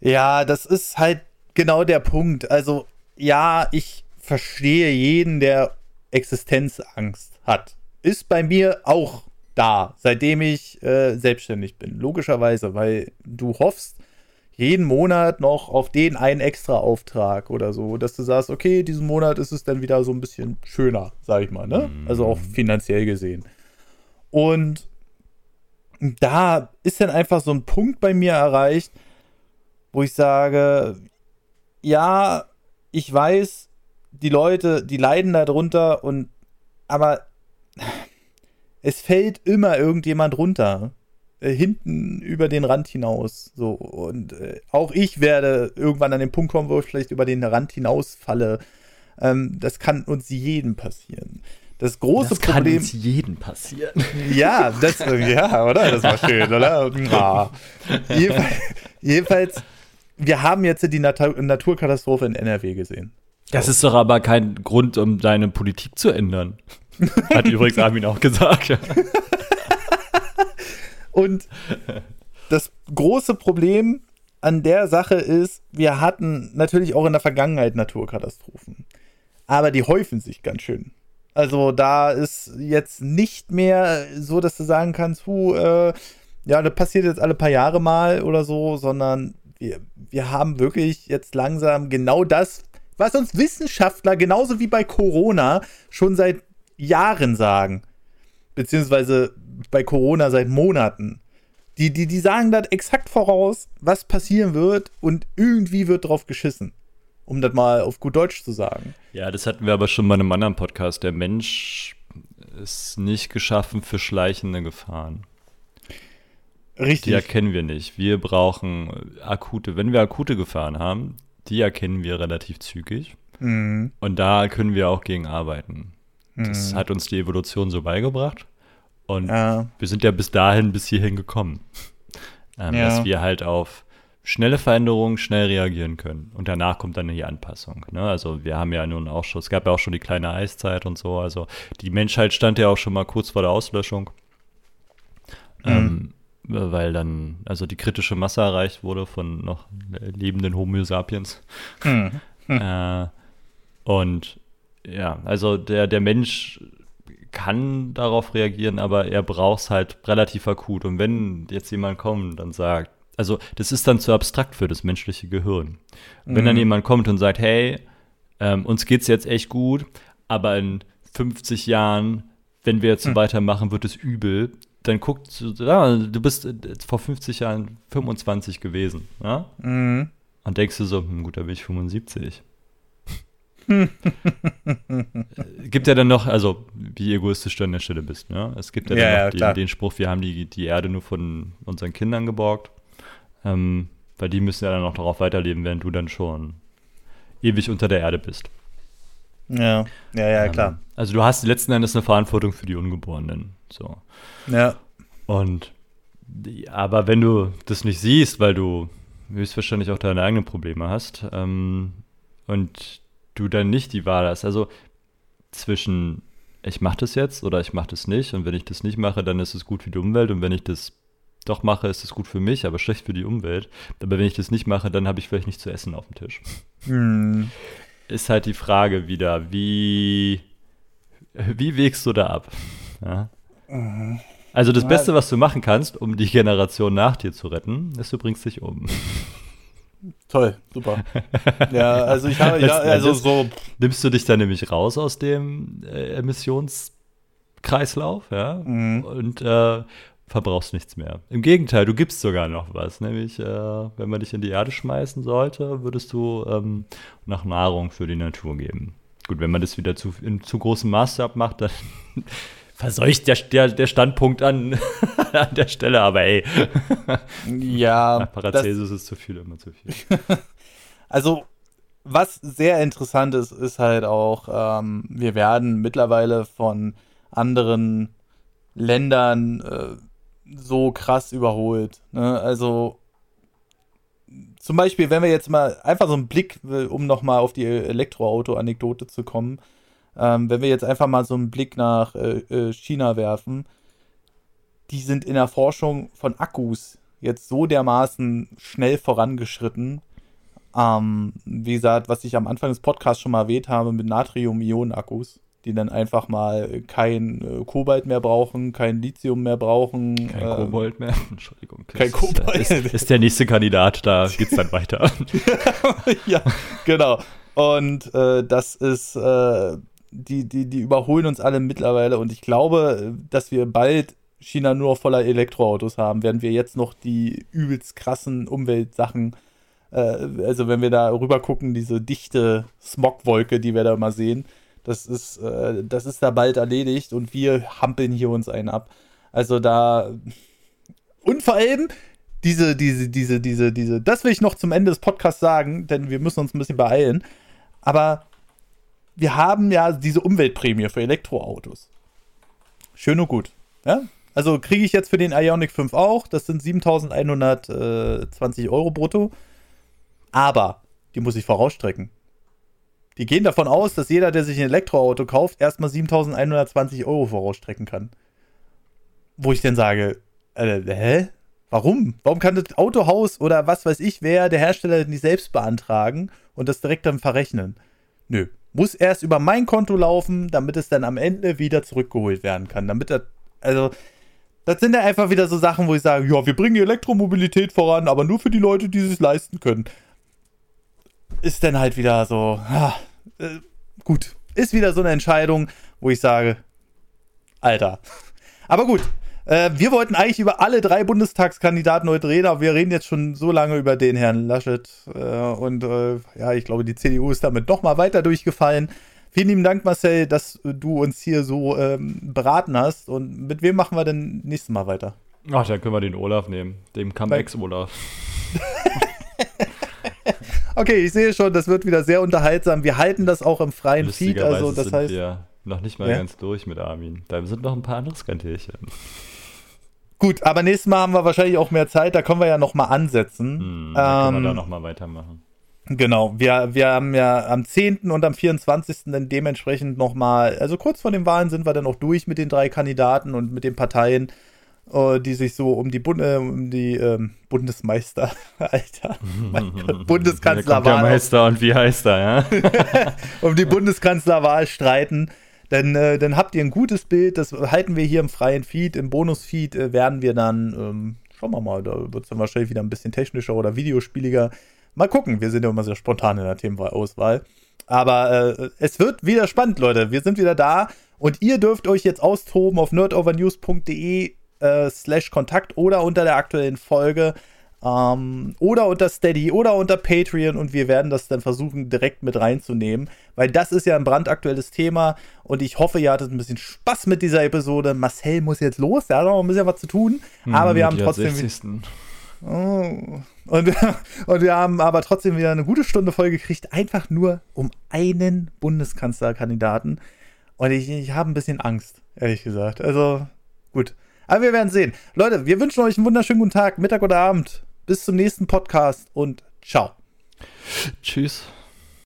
Ja, das ist halt genau der Punkt. Also, ja, ich verstehe jeden, der Existenzangst hat. Ist bei mir auch da, seitdem ich äh, selbstständig bin. Logischerweise, weil du hoffst jeden Monat noch auf den einen extra Auftrag oder so, dass du sagst, okay, diesen Monat ist es dann wieder so ein bisschen schöner, sag ich mal, ne? Also auch mhm. finanziell gesehen. Und da ist dann einfach so ein Punkt bei mir erreicht, wo ich sage, ja, ich weiß, die Leute, die leiden darunter und aber es fällt immer irgendjemand runter. Äh, hinten über den Rand hinaus. So. Und äh, auch ich werde irgendwann an den Punkt kommen, wo ich vielleicht über den Rand hinausfalle. Ähm, das kann uns jedem passieren. Das große das Problem. kann uns jedem passieren. Ja, das, ja, oder? Das war schön, oder? Ja. Jedenfalls, jedenfalls, wir haben jetzt die Nat Naturkatastrophe in NRW gesehen. Das ist doch aber kein Grund, um deine Politik zu ändern. Hat übrigens Armin auch gesagt. Und das große Problem an der Sache ist, wir hatten natürlich auch in der Vergangenheit Naturkatastrophen. Aber die häufen sich ganz schön. Also da ist jetzt nicht mehr so, dass du sagen kannst, hu, äh, ja, das passiert jetzt alle paar Jahre mal oder so, sondern wir, wir haben wirklich jetzt langsam genau das, was uns Wissenschaftler genauso wie bei Corona schon seit Jahren sagen. Beziehungsweise bei Corona seit Monaten. Die, die, die sagen das exakt voraus, was passieren wird und irgendwie wird drauf geschissen. Um das mal auf gut Deutsch zu sagen. Ja, das hatten wir aber schon bei einem anderen Podcast. Der Mensch ist nicht geschaffen für schleichende Gefahren. Richtig. Die erkennen wir nicht. Wir brauchen akute, wenn wir akute Gefahren haben, die erkennen wir relativ zügig. Mhm. Und da können wir auch gegen arbeiten. Das mhm. hat uns die Evolution so beigebracht. Und ja. wir sind ja bis dahin, bis hierhin gekommen. Ähm, ja. Dass wir halt auf schnelle Veränderungen schnell reagieren können. Und danach kommt dann die Anpassung. Ne? Also wir haben ja nun auch schon, es gab ja auch schon die kleine Eiszeit und so. Also die Menschheit stand ja auch schon mal kurz vor der Auslöschung. Mhm. Ähm, weil dann, also die kritische Masse erreicht wurde von noch lebenden Homo sapiens. Mhm. Äh, und ja, also der, der Mensch kann darauf reagieren, aber er braucht es halt relativ akut. Und wenn jetzt jemand kommt und sagt, also das ist dann zu abstrakt für das menschliche Gehirn. Mhm. Wenn dann mhm. jemand kommt und sagt, hey, ähm, uns es jetzt echt gut, aber in 50 Jahren, wenn wir jetzt so mhm. weitermachen, wird es übel, dann guckt, ja, du bist äh, vor 50 Jahren 25 gewesen, ja? Mhm. Und denkst du so, hm, gut, da bin ich 75. gibt ja dann noch, also wie egoistisch du an der Stelle bist, ne? Es gibt ja, ja, dann noch den, den, Spruch, wir haben die, die Erde nur von unseren Kindern geborgt. Ähm, weil die müssen ja dann noch darauf weiterleben, während du dann schon ewig unter der Erde bist. Ja, ja, ja, ähm, klar. Also du hast letzten Endes eine Verantwortung für die Ungeborenen. So. Ja. Und aber wenn du das nicht siehst, weil du höchstwahrscheinlich auch deine eigenen Probleme hast, ähm, und du dann nicht die Wahl hast, also zwischen ich mache das jetzt oder ich mache das nicht und wenn ich das nicht mache, dann ist es gut für die Umwelt und wenn ich das doch mache, ist es gut für mich, aber schlecht für die Umwelt. Aber wenn ich das nicht mache, dann habe ich vielleicht nichts zu essen auf dem Tisch. Hm. Ist halt die Frage wieder, wie, wie wägst du da ab? Ja? Mhm. Also das Beste, was du machen kannst, um die Generation nach dir zu retten, ist, du bringst dich um. Toll, super. Ja, also ich habe, ja, also so. Nimmst du dich dann nämlich raus aus dem äh, Emissionskreislauf, ja, mhm. und äh, verbrauchst nichts mehr. Im Gegenteil, du gibst sogar noch was. Nämlich, äh, wenn man dich in die Erde schmeißen sollte, würdest du ähm, nach Nahrung für die Natur geben. Gut, wenn man das wieder zu, in zu großem Maßstab macht, dann verseucht der, der, der Standpunkt an, an der Stelle, aber ey. Ja. Paracelsus ist zu viel, immer zu viel. also, was sehr interessant ist, ist halt auch, ähm, wir werden mittlerweile von anderen Ländern äh, so krass überholt. Ne? Also zum Beispiel, wenn wir jetzt mal einfach so einen Blick, um nochmal auf die Elektroauto-Anekdote zu kommen, ähm, wenn wir jetzt einfach mal so einen Blick nach äh, äh, China werfen, die sind in der Forschung von Akkus jetzt so dermaßen schnell vorangeschritten. Ähm, wie gesagt, was ich am Anfang des Podcasts schon mal erwähnt habe mit Natrium-Ionen-Akkus die dann einfach mal kein äh, Kobalt mehr brauchen, kein Lithium mehr brauchen. Kein äh, Kobold mehr, Entschuldigung. Kein Kobalt. Ist, ist, der nächste Kandidat, da geht's dann weiter. ja, genau. Und äh, das ist, äh, die, die, die überholen uns alle mittlerweile und ich glaube, dass wir bald China nur voller Elektroautos haben, während wir jetzt noch die übelst krassen Umweltsachen äh, also wenn wir da rüber gucken, diese dichte Smogwolke, die wir da mal sehen, das ist, äh, das ist da bald erledigt und wir hampeln hier uns einen ab. Also da. Und vor allem, diese, diese, diese, diese, diese, das will ich noch zum Ende des Podcasts sagen, denn wir müssen uns ein bisschen beeilen. Aber wir haben ja diese Umweltprämie für Elektroautos. Schön und gut. Ja? Also kriege ich jetzt für den Ionic 5 auch. Das sind 7120 Euro brutto. Aber die muss ich vorausstrecken. Die gehen davon aus, dass jeder, der sich ein Elektroauto kauft, erstmal 7120 Euro vorausstrecken kann. Wo ich dann sage, äh, hä? Warum? Warum kann das Autohaus oder was weiß ich wer, der Hersteller nicht selbst beantragen und das direkt dann verrechnen? Nö. Muss erst über mein Konto laufen, damit es dann am Ende wieder zurückgeholt werden kann. Damit das, also, das sind ja einfach wieder so Sachen, wo ich sage, ja, wir bringen die Elektromobilität voran, aber nur für die Leute, die es leisten können ist dann halt wieder so, ja, äh, gut, ist wieder so eine Entscheidung, wo ich sage, Alter. Aber gut, äh, wir wollten eigentlich über alle drei Bundestagskandidaten heute reden, aber wir reden jetzt schon so lange über den Herrn Laschet. Äh, und äh, ja, ich glaube, die CDU ist damit nochmal weiter durchgefallen. Vielen lieben Dank, Marcel, dass du uns hier so ähm, beraten hast. Und mit wem machen wir denn nächstes Mal weiter? Ach, dann können wir den Olaf nehmen. Dem Comex-Olaf. okay, ich sehe schon, das wird wieder sehr unterhaltsam. Wir halten das auch im freien Feed. Also, das heißt. Wir noch nicht mal ja? ganz durch mit Armin. Da sind noch ein paar andere Skandälchen. Gut, aber nächstes Mal haben wir wahrscheinlich auch mehr Zeit, da können wir ja nochmal ansetzen. Hm, dann können wir da nochmal weitermachen. Genau, wir, wir haben ja am 10. und am 24. dann dementsprechend nochmal, also kurz vor den Wahlen sind wir dann auch durch mit den drei Kandidaten und mit den Parteien, uh, die sich so um die, Bund äh, um die ähm, Bundesmeister, Alter, Bundeskanzlerwahl. Meister und wie heißt er, ja? um die Bundeskanzlerwahl streiten dann, äh, dann habt ihr ein gutes Bild. Das halten wir hier im freien Feed. Im Bonusfeed äh, werden wir dann, ähm, schauen wir mal, da wird es dann wahrscheinlich wieder ein bisschen technischer oder videospieliger. Mal gucken, wir sind ja immer sehr spontan in der Themenauswahl. Aber äh, es wird wieder spannend, Leute. Wir sind wieder da und ihr dürft euch jetzt austoben auf nerdovernews.de äh, slash Kontakt oder unter der aktuellen Folge ähm, oder unter Steady oder unter Patreon und wir werden das dann versuchen direkt mit reinzunehmen, weil das ist ja ein brandaktuelles Thema und ich hoffe, ihr hattet ein bisschen Spaß mit dieser Episode. Marcel muss jetzt los, der hat noch ein bisschen was zu tun, hm, aber wir haben trotzdem. Oh. Und, und wir haben aber trotzdem wieder eine gute Stunde voll gekriegt, einfach nur um einen Bundeskanzlerkandidaten. Und ich, ich habe ein bisschen Angst, ehrlich gesagt. Also, gut. Aber wir werden sehen. Leute, wir wünschen euch einen wunderschönen guten Tag, Mittag oder Abend. Bis zum nächsten Podcast und ciao. Tschüss.